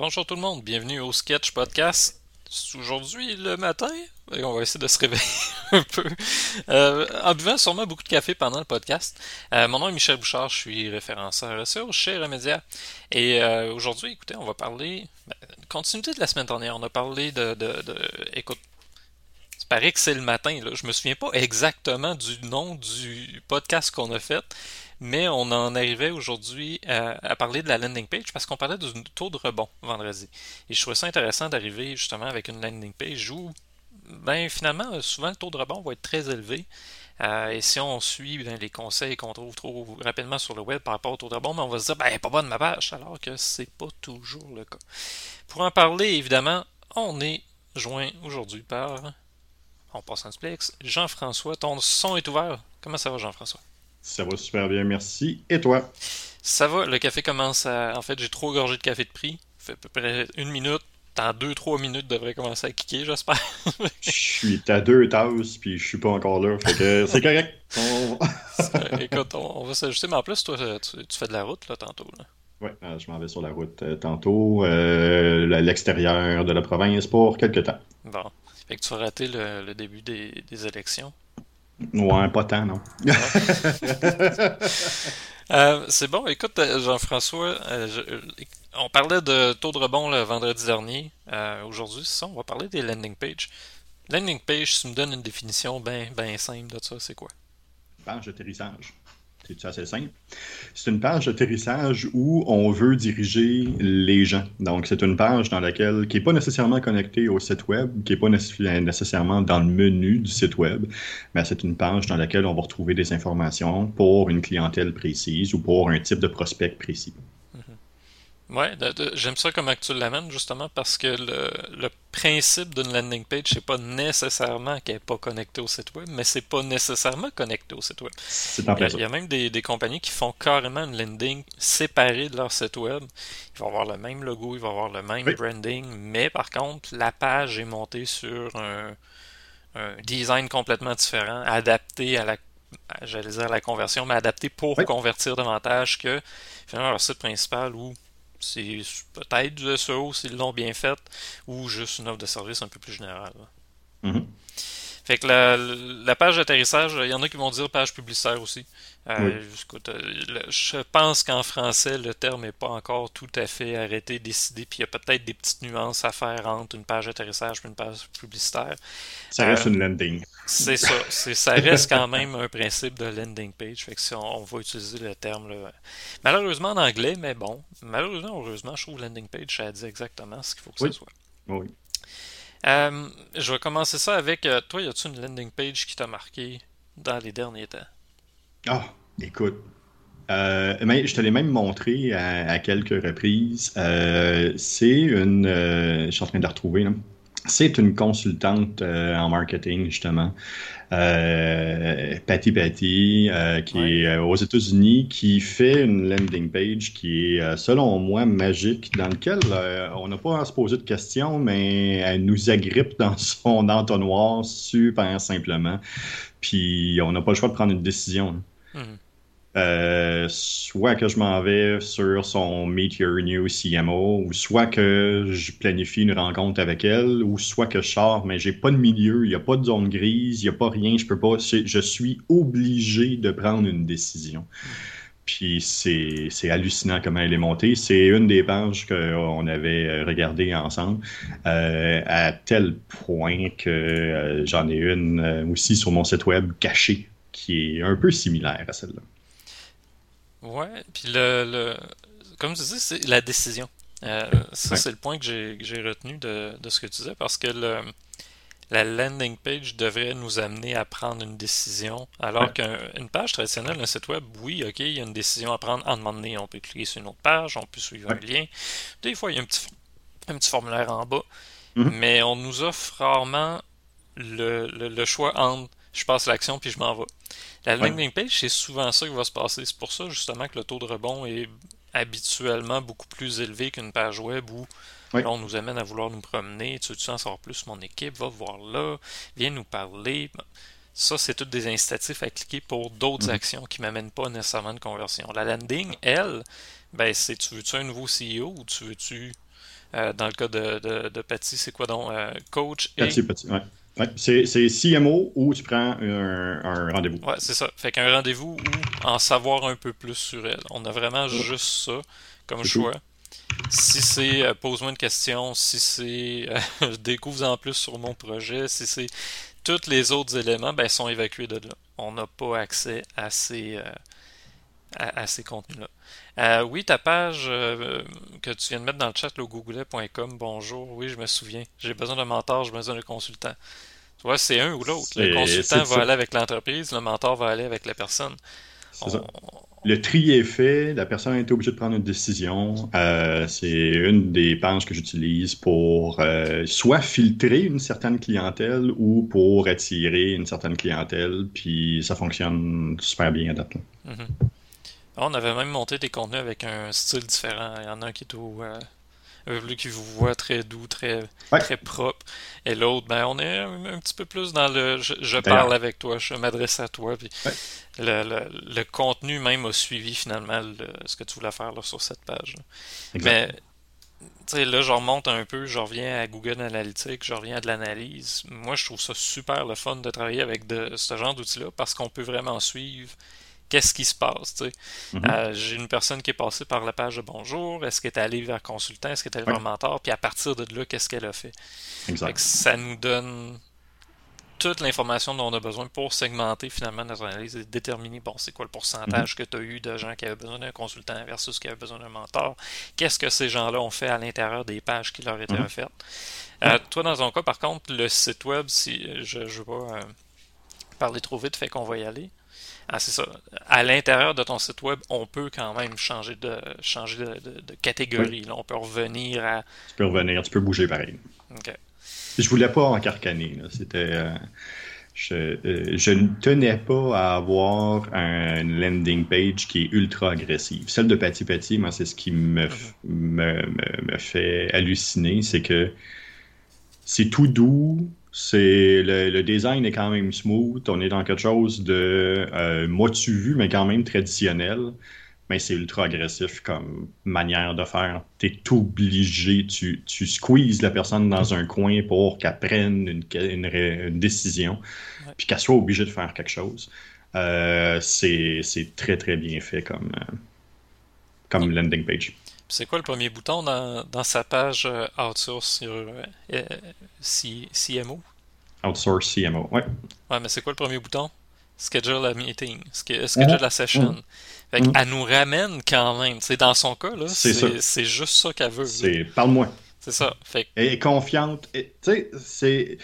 Bonjour tout le monde, bienvenue au Sketch Podcast. C'est aujourd'hui le matin et on va essayer de se réveiller un peu. Euh, en buvant sûrement beaucoup de café pendant le podcast. Euh, mon nom est Michel Bouchard, je suis référenceur SEO chez Remedia. Et euh, aujourd'hui, écoutez, on va parler. Ben, continuité de la semaine dernière, on a parlé de. écoute, il paraît que c'est le matin. Là. Je me souviens pas exactement du nom du podcast qu'on a fait, mais on en arrivait aujourd'hui à, parler de la landing page parce qu'on parlait du taux de rebond vendredi. Et je trouvais ça intéressant d'arriver justement avec une landing page où, ben finalement, souvent le taux de rebond va être très élevé. Euh, et si on suit ben, les conseils qu'on trouve trop rapidement sur le web par rapport au taux de rebond, ben, on va se dire, ben, pas bonne ma page, alors que c'est pas toujours le cas. Pour en parler, évidemment, on est joint aujourd'hui par on passe en. Jean-François, ton son est ouvert. Comment ça va, Jean-François? Ça va super bien, merci. Et toi? Ça va, le café commence à. En fait, j'ai trop gorgé de café de prix. Ça fait à peu près une minute. Dans deux, trois minutes, devrait commencer à kicker, j'espère. je suis à deux tasses, puis je suis pas encore là. Fait que c'est correct. On... Écoute, on, va s'ajuster. Mais en plus, toi, tu, tu, fais de la route, là, tantôt. Là. Oui, euh, je m'en vais sur la route euh, tantôt, euh, l'extérieur de la province pour quelques temps. Bon. Fait que tu as raté le, le début des, des, élections. Ouais, pas tant, non. euh, c'est bon, écoute, Jean-François, euh, on parlait de taux de rebond le vendredi dernier. Euh, Aujourd'hui, c'est ça, on va parler des landing pages. Landing page, si tu me donnes une définition bien ben simple de ça, c'est quoi? Page d'atterrissage. C'est assez simple? C'est une page d'atterrissage où on veut diriger les gens. Donc, c'est une page dans laquelle, qui n'est pas nécessairement connectée au site web, qui n'est pas nécessairement dans le menu du site web, mais c'est une page dans laquelle on va retrouver des informations pour une clientèle précise ou pour un type de prospect précis. Ouais, j'aime ça comment tu l'amènes justement parce que le, le principe d'une landing page, c'est pas nécessairement qu'elle n'est pas connectée au site web, mais c'est pas nécessairement connecté au site web. Il y, a, il y a même des, des, compagnies qui font carrément une landing séparée de leur site web. Ils vont avoir le même logo, ils vont avoir le même oui. branding, mais par contre, la page est montée sur un, un design complètement différent, adapté à la j'allais dire à la conversion, mais adapté pour oui. convertir davantage que finalement leur site principal où c'est peut-être du SEO s'ils l'ont bien fait, ou juste une offre de service un peu plus générale. Fait que la, la page d'atterrissage, il y en a qui vont dire page publicitaire aussi. Euh, oui. le, je pense qu'en français, le terme n'est pas encore tout à fait arrêté, décidé, puis il y a peut-être des petites nuances à faire entre une page d'atterrissage et une page publicitaire. Ça reste euh, une landing. C'est ça. Ça reste quand même un principe de landing page. Fait que si on, on va utiliser le terme, là, malheureusement en anglais, mais bon, malheureusement, heureusement, je trouve landing page, ça dit exactement ce qu'il faut que oui. ça soit. Oui. Euh, je vais commencer ça avec euh, toi. Y a-tu une landing page qui t'a marqué dans les derniers temps? Ah, oh, écoute. Euh, mais je te l'ai même montré à, à quelques reprises. Euh, c'est une. Je suis en train de la retrouver. Là. C'est une consultante en marketing, justement. Patty Patty, qui ouais. est aux États-Unis, qui fait une landing page qui est, selon moi, magique, dans lequel on n'a pas à se poser de questions, mais elle nous agrippe dans son entonnoir super simplement. Puis on n'a pas le choix de prendre une décision. Mm -hmm. Euh, soit que je m'en vais sur son Meet Your New CMO, ou soit que je planifie une rencontre avec elle, ou soit que je sors, mais j'ai pas de milieu, il n'y a pas de zone grise, il n'y a pas rien, je peux pas, je suis obligé de prendre une décision. Puis c'est hallucinant comment elle est montée. C'est une des pages qu'on avait regardées ensemble, euh, à tel point que euh, j'en ai une euh, aussi sur mon site web cachée, qui est un peu similaire à celle-là. Ouais, puis le, le, comme tu dis, c'est la décision. Euh, ça, ouais. c'est le point que j'ai retenu de, de, ce que tu disais, parce que le, la landing page devrait nous amener à prendre une décision, alors ouais. qu'une page traditionnelle d'un site web, oui, ok, il y a une décision à prendre en moment donné. On peut cliquer sur une autre page, on peut suivre ouais. un lien. Des fois, il y a un petit, un petit formulaire en bas, mm -hmm. mais on nous offre rarement le, le, le choix entre je passe l'action puis je m'en vais. La landing page, c'est souvent ça qui va se passer. C'est pour ça justement que le taux de rebond est habituellement beaucoup plus élevé qu'une page web où oui. là, on nous amène à vouloir nous promener. Tu veux-tu en savoir plus? Mon équipe? Va voir là, viens nous parler. Ça, c'est toutes des incitatifs à cliquer pour d'autres mm -hmm. actions qui ne m'amènent pas nécessairement de conversion. La landing, elle, ben, c'est tu veux-tu un nouveau CEO ou tu veux-tu dans le cas de, de, de Patty, c'est quoi donc Coach et. Patty, Patty, ouais. Ouais, c'est CMO ou tu prends un, rendez-vous. Ouais, c'est ça. Fait qu'un rendez-vous ou en savoir un peu plus sur elle. On a vraiment juste ça comme choix. Si c'est euh, pose-moi une question, si c'est euh, découvre en plus sur mon projet, si c'est tous les autres éléments, ben, sont évacués de là. On n'a pas accès à ces, euh, à, ces contenus-là. oui, ta page que tu viens de mettre dans le chat, le googlet.com, bonjour, oui, je me souviens. J'ai besoin d'un mentor, j'ai besoin d'un consultant. Tu vois, c'est un ou l'autre. Le consultant va aller avec l'entreprise, le mentor va aller avec la personne. Le tri est fait, la personne a été obligée de prendre une décision. Euh, c'est une des pages que j'utilise pour euh, soit filtrer une certaine clientèle ou pour attirer une certaine clientèle, puis ça fonctionne super bien à date. On avait même monté des contenus avec un style différent. Il y en a un qui est au, euh, lui qui vous voit très doux, très, très propre. Et l'autre, ben, on est un, petit peu plus dans le je, parle avec toi, je m'adresse à toi. Puis le, contenu même a suivi finalement ce que tu voulais faire sur cette page. Mais là, je remonte un peu, je reviens à Google Analytics, je reviens à de l'analyse. Moi, je trouve ça super le fun de travailler avec de, ce genre d'outils-là parce qu'on peut vraiment suivre qu'est-ce qui se passe. Tu sais. Mm-hmm. Euh, j'ai une personne qui est passée par la page de bonjour, est-ce qu'elle est allée vers consultant, est-ce qu'elle est allée vers mentor, puis à partir de là, qu'est-ce qu'elle a fait? Exact. ça nous donne toute l'information dont on a besoin pour segmenter finalement notre analyse et déterminer bon c'est quoi le pourcentage mm-hmm. que tu as eu de gens qui avaient besoin d'un consultant versus qui avaient besoin d'un mentor? Qu'est-ce que ces gens-là ont fait à l'intérieur des pages qui leur étaient mm toi, dans ton cas, par contre, le site web, si je ne veux pas euh, parler trop vite, fait qu'on va y aller. Ah, c'est ça. À l'intérieur de ton site web, on peut quand même changer de changer de, catégorie. Là, on peut revenir à. Tu peux revenir, tu peux bouger pareil. OK. Je voulais pas encarcaner. C'était. Euh, euh, je, ne tenais pas à avoir un landing page qui est ultra agressive. Celle de Patty Patty, moi, c'est ce qui me, mm-hmm. me fait halluciner, c'est que c'est tout doux, c'est le, design est quand même smooth. On est dans quelque chose de euh, motu vu, mais quand même traditionnel. Mais c'est ultra agressif comme manière de faire. Tu es obligé, tu, tu squeezes la personne dans un coin pour qu'elle prenne une, une, décision, puis qu'elle soit obligée de faire quelque chose. Euh, c'est très très bien fait comme, euh, comme landing page. C'est quoi le premier bouton dans, dans sa page euh, Outsource sur euh, CMO Outsource CMO, ouais. Ouais, mais c'est quoi le premier bouton? Schedule a meeting, schedule la session. Mm. Fait mm. Elle nous ramène quand même. C'est dans son cas, là, c'est juste ça qu'elle veut. C'est parle-moi. C'est ça. Fait Elle est confiante. Tu sais, c'est.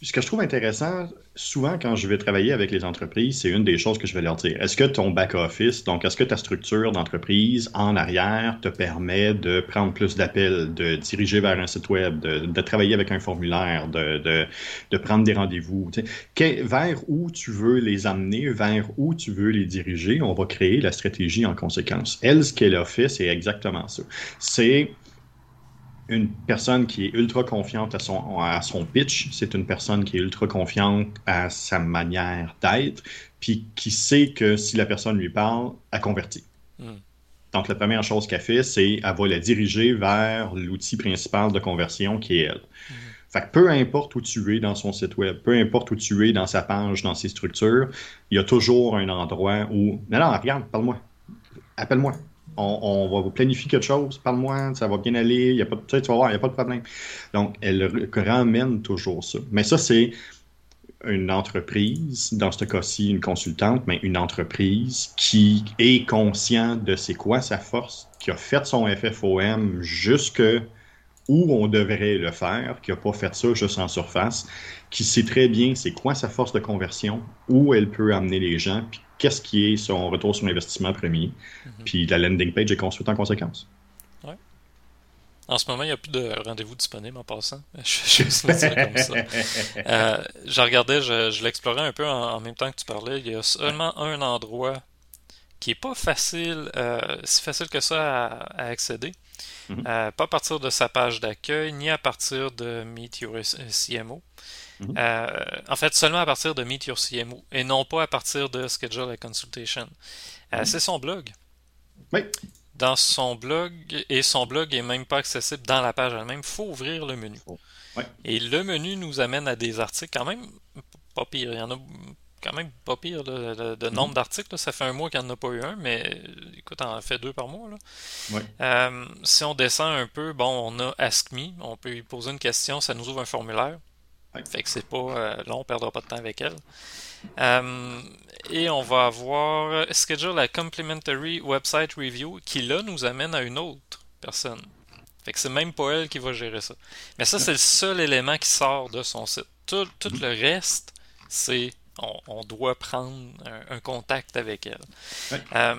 Ce que je trouve intéressant, souvent, quand je vais travailler avec les entreprises, c'est une des choses que je vais leur dire. Est-ce que ton back-office, donc est-ce que ta structure d'entreprise en arrière te permet de prendre plus d'appels, de diriger vers un site web, de, travailler avec un formulaire, de, de, prendre des rendez-vous? Vers où tu veux les amener, vers où tu veux les diriger, on va créer la stratégie en conséquence. Elle, ce qu'elle a fait, c'est exactement ça. C'est une personne qui est ultra confiante à son, à son pitch, c'est une personne qui est ultra confiante à sa manière d'être, puis qui sait que si la personne lui parle, elle convertit. Hmm. Donc, la première chose qu'elle fait, c'est qu'elle va la diriger vers l'outil principal de conversion qui est elle. Hmm. Fait que peu importe où tu es dans son site web, peu importe où tu es dans sa page, dans ses structures, il y a toujours un endroit où. Non, non, regarde, parle-moi. Appelle-moi on, va vous planifier quelque chose, parle-moi, ça va bien aller, y a pas, tu, vas voir, il n'y a pas de problème. Donc, elle ramène toujours ça. Mais ça, c'est une entreprise, dans ce cas-ci une consultante, mais une entreprise qui est consciente de c'est quoi sa force, qui a fait son FFOM jusque où on devrait le faire, qui n'a pas fait ça juste en surface, qui sait très bien c'est quoi sa force de conversion, où elle peut amener les gens, puis qu'est-ce qui est son retour sur investissement premier. Mhm. Puis la landing page est construite en conséquence. Ouais. En ce moment, il n'y a plus de rendez-vous disponible en passant. Je, juste comme ça. Euh, je regardais, je, l'explorais un peu en, même temps que tu parlais. Il y a seulement un endroit qui n'est pas facile, euh, si facile que ça à, accéder. Mhm. Euh, pas à partir de sa page d'accueil, ni à partir de Meet Your CMO. Euh, en fait, seulement à partir de Meet Your CMO et non pas à partir de Schedule a Consultation. Euh, mhm. C'est son blog. Oui. dans son blog et son blog est même pas accessible dans la page elle-même. Il faut ouvrir le menu. Et le menu nous amène à des articles quand même pas pire. Il y en a quand même pas pire de, mhm. nombre d'articles. Ça fait un mois qu'il n'y en a pas eu un, mais écoute, on en fait deux par mois. Euh, si on descend un peu, bon, on a Ask Me, on peut lui poser une question, ça nous ouvre un formulaire. Fait que c'est pas euh, long, on perdra pas de temps avec elle. Euh, et on va avoir Schedule a Complimentary Website Review qui là nous amène à une autre personne. Fait que c'est même pas elle qui va gérer ça. Mais ça, c'est le seul élément qui sort de son site. Tout, tout le reste, c'est on, doit prendre un, contact avec elle. Euh,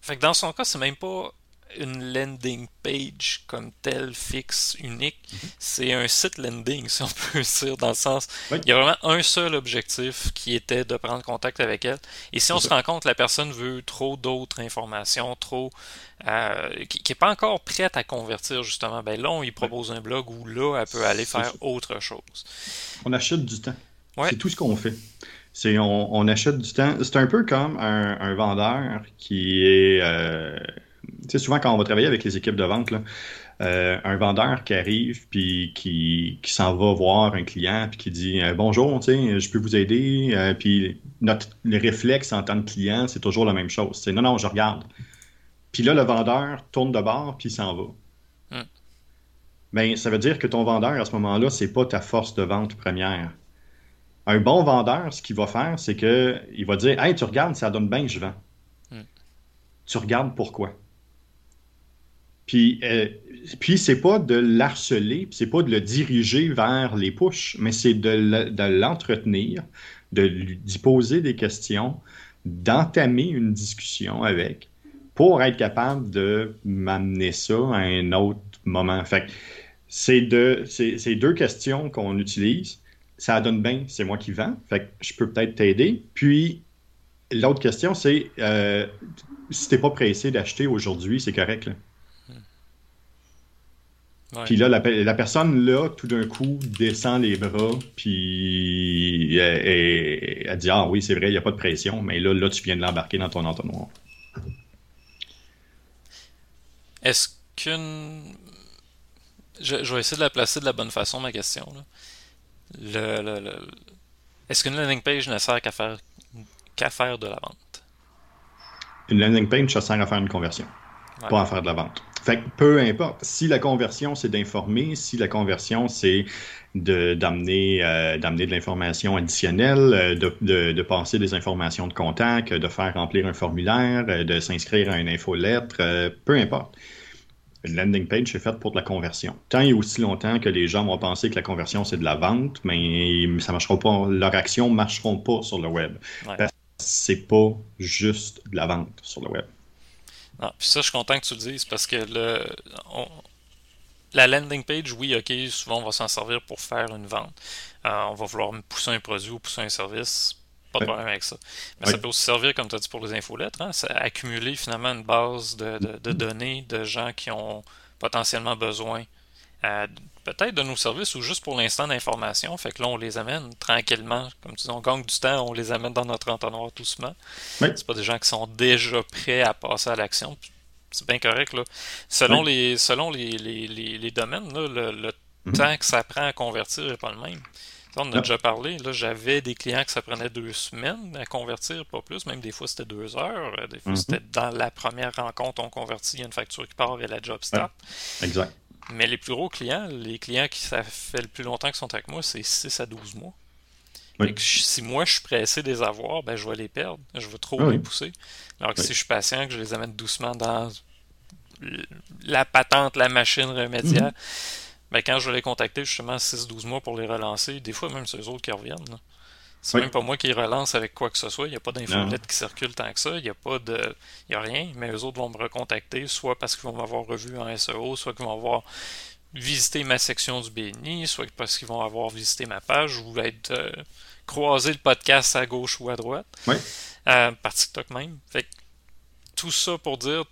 fait que dans son cas, c'est même pas une landing page comme telle fixe unique, c'est un site landing, si on peut dire, dans le sens, il y a vraiment un seul objectif qui était de prendre contact avec elle. Et si on se rend compte que la personne veut trop d'autres informations, trop, euh, qui n'est pas encore prête à convertir justement, ben là on lui propose un blog où là elle peut aller faire autre chose. On achète du temps. C'est tout ce qu'on fait. C'est on, achète du temps. C'est un peu comme un, vendeur qui est. Euh, tu sais, souvent quand on va travailler avec les équipes de vente, euh, un vendeur qui arrive puis qui, s'en va voir un client puis qui dit euh, bonjour, tu sais, je peux vous aider. puis notre les réflexes en tant que client, c'est toujours la même chose. C'est non, non, je regarde. Puis là, le vendeur tourne de bord puis il s'en va. Hmm. Ben, ça veut dire que ton vendeur, à ce moment-là, c'est pas ta force de vente première. Un bon vendeur, ce qu'il va faire, c'est qu'il va dire Hey, tu regardes, ça donne bien que je vends. Hmm. Tu regardes pourquoi. Puis, euh, puis c'est pas de l'harceler, c'est pas de le diriger vers les push, mais c'est de l'entretenir, de lui poser des questions, d'entamer une discussion avec pour être capable de m'amener ça à un autre moment. Fait c'est deux questions qu'on utilise ça donne bien, c'est moi qui vends, fait que je peux peut-être t'aider. Puis, l'autre question, c'est euh, si t'es pas pressé d'acheter aujourd'hui, c'est correct. Là. Puis là, la, personne, là, tout d'un coup, descend les bras, puis elle, dit Ah oui, c'est vrai, il n'y a pas de pression, mais là, là, tu viens de l'embarquer dans ton entonnoir. Est-ce qu'une. Je, je, vais essayer de la placer de la bonne façon, ma question. Là le, est-ce qu'une landing page ne sert qu'à faire, qu'à faire de la vente? Une landing page, ça sert à faire une conversion, pas à faire de la vente. Fait que peu importe. Si la conversion, c'est d'informer, si la conversion, c'est de, d'amener, euh, d'amener de l'information additionnelle, euh, de, de, passer des informations de contact, de faire remplir un formulaire, euh, de s'inscrire à une infolettre, peu importe une landing page, c'est faite pour de la conversion. Tant et aussi longtemps que les gens vont penser que la conversion, c'est de la vente, mais ça marchera pas. Leurs actions ne marcheront pas sur le web. Parce que c'est pas juste de la vente sur le web. Non, puis ça, je suis content que tu le dises parce que le, la landing page, oui, ok, souvent on va s'en servir pour faire une vente. Euh, on va vouloir pousser un produit ou pousser un service pas de problème avec ça. Mais ça peut aussi servir, comme tu as dit, pour les infolettres. Hein, accumuler finalement une base de, données de gens qui ont potentiellement besoin euh, peut-être de nos services ou juste pour l'instant d'information. Fait que là, on les amène tranquillement. Comme tu dis, on gagne du temps, on les amène dans notre entonnoir doucement. Oui. C'est pas des gens qui sont déjà prêts à passer à l'action. C'est bien correct. Là. Selon, les, selon les, les, domaines, le, mhm. temps que ça prend à convertir n'est pas le même. On a déjà parlé. Là, j'avais des clients que ça prenait deux semaines à convertir, pas plus. Même des fois, c'était deux heures. Des fois, mhm. c'était dans la première rencontre, on convertit, il y a une facture qui part et la job stop. Exact. Mais les plus gros clients, les clients qui ça fait le plus longtemps qu'ils sont avec moi, c'est 6 à 12 mois. si moi je suis pressé de les avoir, ben, je vais les perdre. Je vais trop ah les pousser. Alors que si je suis patient, que je les amène doucement dans la patente, la machine remédiaire, mhm ben, quand je vais les contacter justement 6-12 mois pour les relancer, des fois même c'est eux autres qui reviennent. C'est même pas moi qui relance avec quoi que ce soit. Il n'y a pas d'infolette qui circule tant que ça. Il n'y a pas de. Il y a rien. Mais eux autres vont me recontacter, soit parce qu'ils vont m'avoir revu en SEO, soit qu'ils vont avoir visité ma section du BNI, soit parce qu'ils vont avoir visité ma page ou être euh, croisé le podcast à gauche ou à droite. Oui. Euh, par TikTok même. Fait tout ça pour dire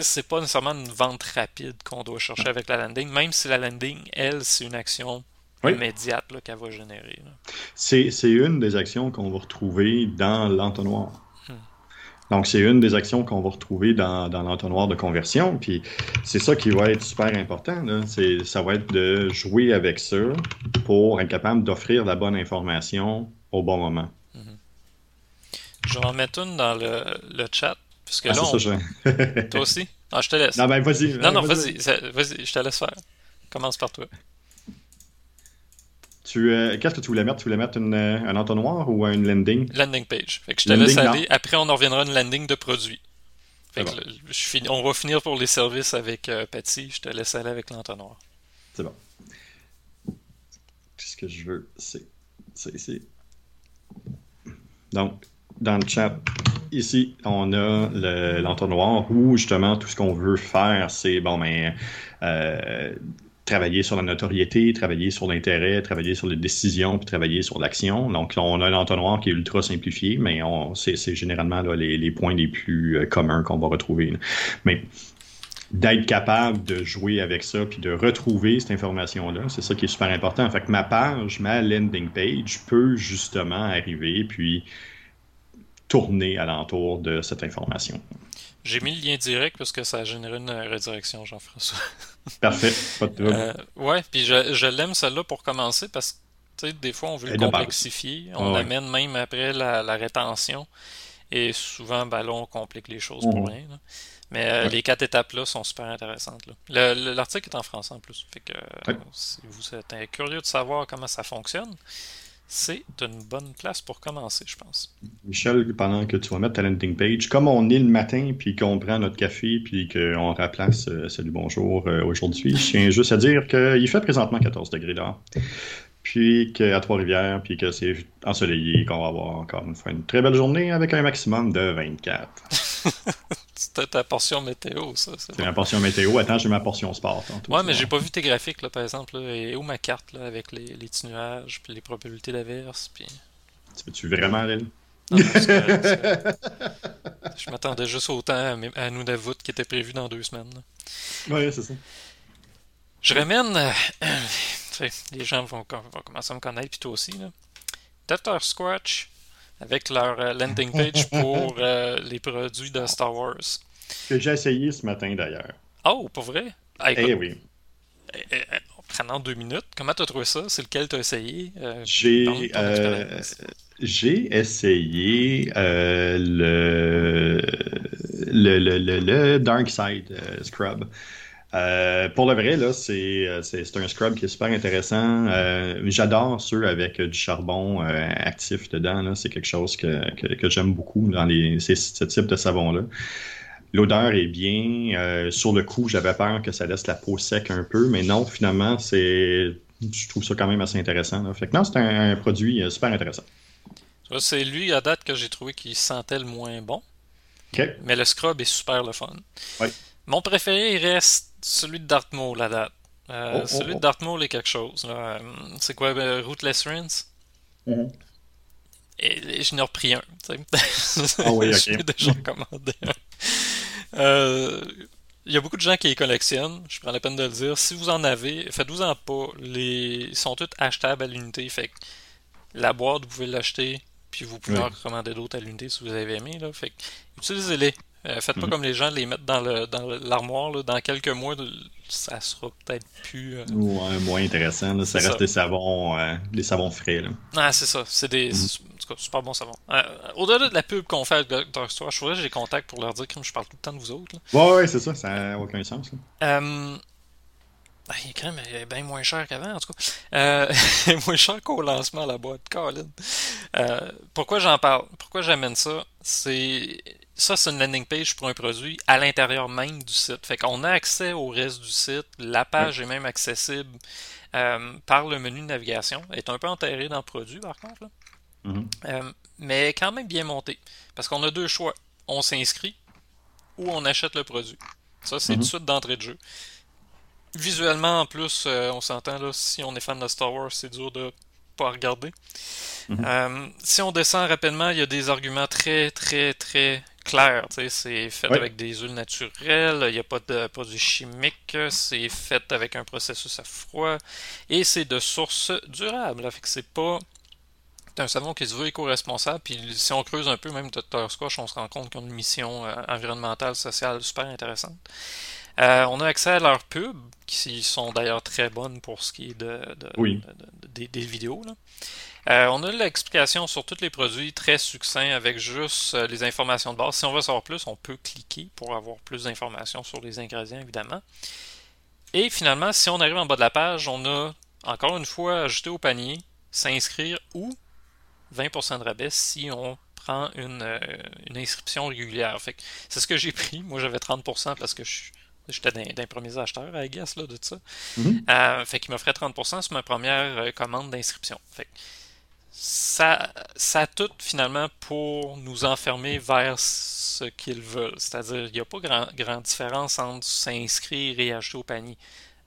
c'est pas nécessairement une vente rapide qu'on doit chercher avec la landing, même si la landing, elle, c'est une action immédiate qu'elle va générer. C'est une des actions qu'on va retrouver dans l'entonnoir. Hmm. Donc, c'est une des actions qu'on va retrouver dans, dans l'entonnoir de conversion. Puis, c'est ça qui va être super important. Là. Ça va être de jouer avec ça pour être capable d'offrir la bonne information au bon moment. Je vais en mettre une dans le, le chat. Parce que Ah, là, c'est on- ça, je- toi aussi? Ah, je te laisse. Non, ben, vas-y. non, non, vas-y, vas-y, je te laisse faire. Commence par toi. Tu, euh, qu'est-ce que tu voulais mettre? Tu voulais mettre une, euh, un entonnoir ou une landing? Landing page. Fait que je te Landing, laisse non. aller. Après, on en reviendra à une landing de produit. Fait que C'est bon. le- je finis- on va finir pour les services avec euh, Patty. Je te laisse aller avec l'entonnoir. C'est bon. Ce que je veux, c'est c'est ici. Donc, dans le chat, ici, on a le- l'entonnoir où justement tout ce qu'on veut faire, c'est bon, mais euh, travailler sur la notoriété, travailler sur l'intérêt, travailler sur les décisions, puis travailler sur l'action. Donc, on a un entonnoir qui est ultra simplifié, mais on- c'est généralement les, points les plus euh, communs qu'on va retrouver. Mais d'être capable de jouer avec ça puis de retrouver cette information-là, c'est ça qui est super important. Fait que ma page, ma landing page peut justement arriver puis tourner alentour de cette information. J'ai mis le lien direct parce que ça a généré une redirection, Jean-François. Parfait, pas de trouble. Euh, ouais, puis je, je l'aime celle-là pour commencer parce que des fois on veut le Elle complexifier, on Ah ouais. amène même après la, la rétention et souvent ben là on complique les choses pour Mhm. rien. là. Mais euh, Ouais. les quatre étapes-là sont super intéressantes. L'article est en français en plus. Fait que Ouais. si vous êtes euh, curieux de savoir comment ça fonctionne, c'est une bonne place pour commencer, je pense. Michel, pendant que tu vas mettre ta landing page, comme on est le matin puis qu'on prend notre café puis qu'on remplace euh, Salut Bonjour euh, aujourd'hui, je tiens juste à dire qu'il fait présentement 14 degrés dehors. Puis qu'à Trois-Rivières, puis que c'est ensoleillé, qu'on va avoir encore une fois une très belle journée avec un maximum de 24. C'était ta portion météo, ça. c'est bon. ma portion météo. Attends, j'ai ma portion sport. tantôt, Ouais, mais j'ai pas vu tes graphiques, là, par exemple. Là, et où ma carte, là, avec les, les petits nuages, puis les probabilités d'averse, puis... Tu veux-tu vraiment, Lynn? Non, non, c'est correct, c'est correct. Je m'attendais juste au temps à, à Nunavut qui était prévu dans deux semaines. là. Oui, c'est ça. Je ramène... euh, les gens vont, vont commencer à me connaître, puis toi aussi. Là. Dr. Squatch, avec leur euh, landing page pour euh, les produits de Star Wars. Que j'ai essayé ce matin, d'ailleurs. Oh, pour vrai? Ah, écoute, Eh oui. eh, eh, eh, prenant deux minutes, comment t'as trouvé ça? C'est lequel t'as essayé? Euh, J'ai euh, j'ai essayé euh, le, le, le, le, le Dark Side Scrub. Euh, pour le vrai, là, c'est un scrub qui est super intéressant. Euh, J'adore ceux avec du charbon euh, actif dedans. C'est quelque chose que, que, que j'aime beaucoup dans les, ces, ce type de savon-là. L'odeur est bien. Euh, sur le coup, j'avais peur que ça laisse la peau sec un peu, mais non, finalement, c'est. Je trouve ça quand même assez intéressant. là. Fait que non, c'est un, un produit euh, super intéressant. C'est lui à date que j'ai trouvé qui sentait le moins bon, OK. mais le scrub est super le fun. Oui. Mon préféré il reste celui de Darth Maul à date. Euh, Oh, oh, celui oh. de Darth Maul est quelque chose. Euh, C'est quoi, euh, Rootless Rinse? Et, et je n'ai repris un. Ah oui, ok. je l'ai déjà commandé un. Euh, Il y a beaucoup de gens qui les collectionnent. Je prends la peine de le dire. Si vous en avez, faites-vous en pas. Les... Ils sont tous achetables à l'unité. Fait que la boîte, vous pouvez l'acheter. Puis vous pouvez Oui. en recommander d'autres à l'unité si vous avez aimé. Là. Fait que utilisez-les. Euh, faites pas Mhm. comme les gens, les mettre dans le dans l'armoire. là. Dans quelques mois, ça sera peut-être plus. euh, Ouais, moins intéressant. là. Ça reste ça. des savons, euh, des savons frais. Là. Ah, c'est ça. C'est des. Mhm. Tout cas, super bon savon. Euh, Au-delà de la pub qu'on fait avec Dr. Store, je voudrais que j'ai contact pour leur dire que je parle tout le temps de vous autres. là. Ouais, ouais, c'est ça. Ça n'a aucun sens. Euh... ben, il est quand même euh, bien moins cher qu'avant, en tout cas. Euh, il est moins cher qu'au lancement à la boîte, Colin. Euh, pourquoi j'en parle? Pourquoi j'amène ça? C'est... Ça, c'est une landing page pour un produit à l'intérieur même du site. Fait qu'on a accès au reste du site. La page est même accessible euh, par le menu de navigation. Elle est un peu enterrée dans le produit, par contre. Là. Mhm. Euh, mais quand même bien monté. Parce qu'on a deux choix. On s'inscrit ou on achète le produit. Ça, c'est Mhm. tout de suite d'entrée de jeu. Visuellement, en plus, euh, on s'entend là, si on est fan de Star Wars, c'est dur de pas regarder. Mhm. Euh, si on descend rapidement, il y a des arguments très, très, très clairs. C'est fait Ouais. avec des huiles naturelles, il n'y a pas de produits chimiques, c'est fait avec un processus à froid et c'est de source durable. Là, fait que c'est pas un savon qui se veut éco-responsable, puis si on creuse un peu, même Dr. Squash, on se rend compte qu'ils ont une mission euh, environnementale, sociale super intéressante. Euh, on a accès à leurs pubs, qui sont d'ailleurs très bonnes pour ce qui est de, des, vidéos. Euh, on a l'explication sur tous les produits très succinct avec juste les informations de base. Si on veut savoir plus, on peut cliquer pour avoir plus d'informations sur les ingrédients, évidemment. Et finalement, si on arrive en bas de la page, on a encore une fois ajouté au panier, s'inscrire ou 20% de rabais si on prend une, euh, inscription régulière. c'est ce que j'ai pris. Moi, j'avais 30% parce que j'étais d'un premier acheteur, I guess, là, de ça. Mm-hmm. Euh, fait qu'il m'offrait 30% sur ma première euh, commande d'inscription. Fait ça, ça a tout finalement pour nous enfermer vers ce qu'ils veulent. C'est-à-dire, il n'y a pas grande grand différence entre s'inscrire et acheter au panier.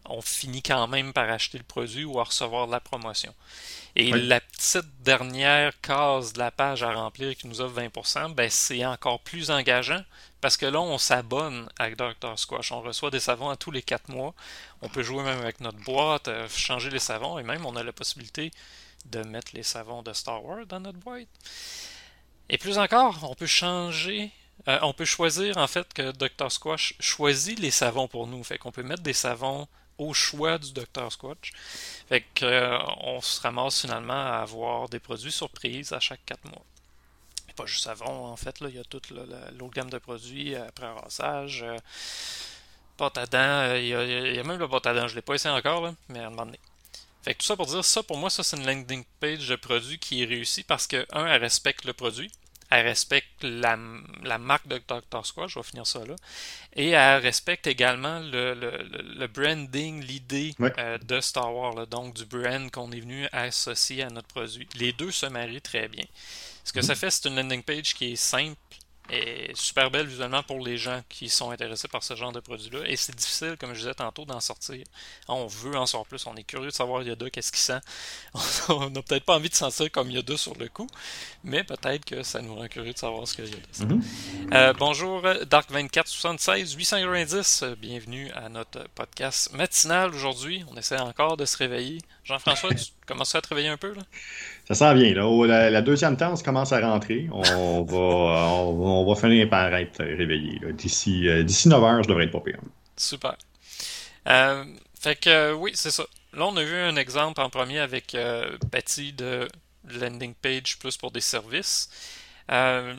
On finit quand même par acheter le produit ou à recevoir de la promotion. Et la petite dernière case de la page à remplir qui nous offre 20%, ben c'est encore plus engageant parce que là, on s'abonne avec Dr. Squash. On reçoit des savons à tous les 4 mois. On peut jouer même avec notre boîte, euh, changer les savons et même on a la possibilité de mettre les savons de Star Wars dans notre boîte. Et plus encore, on peut changer euh, on peut choisir en fait que Dr. Squash choisit les savons pour nous. Fait qu'on peut mettre des savons au choix du Dr. Squatch. Fait que, euh, on se ramasse finalement à avoir des produits surprises à chaque 4 mois. Pas juste savon, en fait, là, il y a toute l'autre gamme de produits euh, après rassage, euh, à dents, il y, a, même le pâte à dents, je ne l'ai pas essayé encore, là, mais à un moment donné. Fait que tout ça pour dire, ça pour moi, ça c'est une landing page de produit qui est réussie parce que, un, elle respecte le produit elle respecte la, marque de Dr. Squash, je vais finir ça là, et elle respecte également le, branding, l'idée euh, de Star Wars, donc du brand qu'on est venu associer à notre produit. Les deux se marient très bien. Ce que ça mm-hmm. fait, c'est une landing page qui est simple, est super belle visuellement pour les gens qui sont intéressés par ce genre de produit-là. Et c'est difficile, comme je disais tantôt, d'en sortir. On veut en sortir plus. On est curieux de savoir Yoda qu'est-ce qu'il sent. On n'a peut-être pas envie de sentir comme Yoda sur le coup, mais peut-être que ça nous rend curieux de savoir ce que Yoda sent. Mm-hmm. Euh, bonjour Dark2476 890. Bienvenue à notre podcast matinal aujourd'hui. On essaie encore de se réveiller. Jean-François, tu commences à te réveiller un peu là? Ça s'en vient. Là. La, deuxième temps, commence à rentrer. On va, on, va finir par être réveillé. D'ici, euh, d'ici 9 heures, je devrais être pas pire. Super. Euh, fait que euh, oui, c'est ça. Là, on a vu un exemple en premier avec Betty de landing page plus pour des services. là,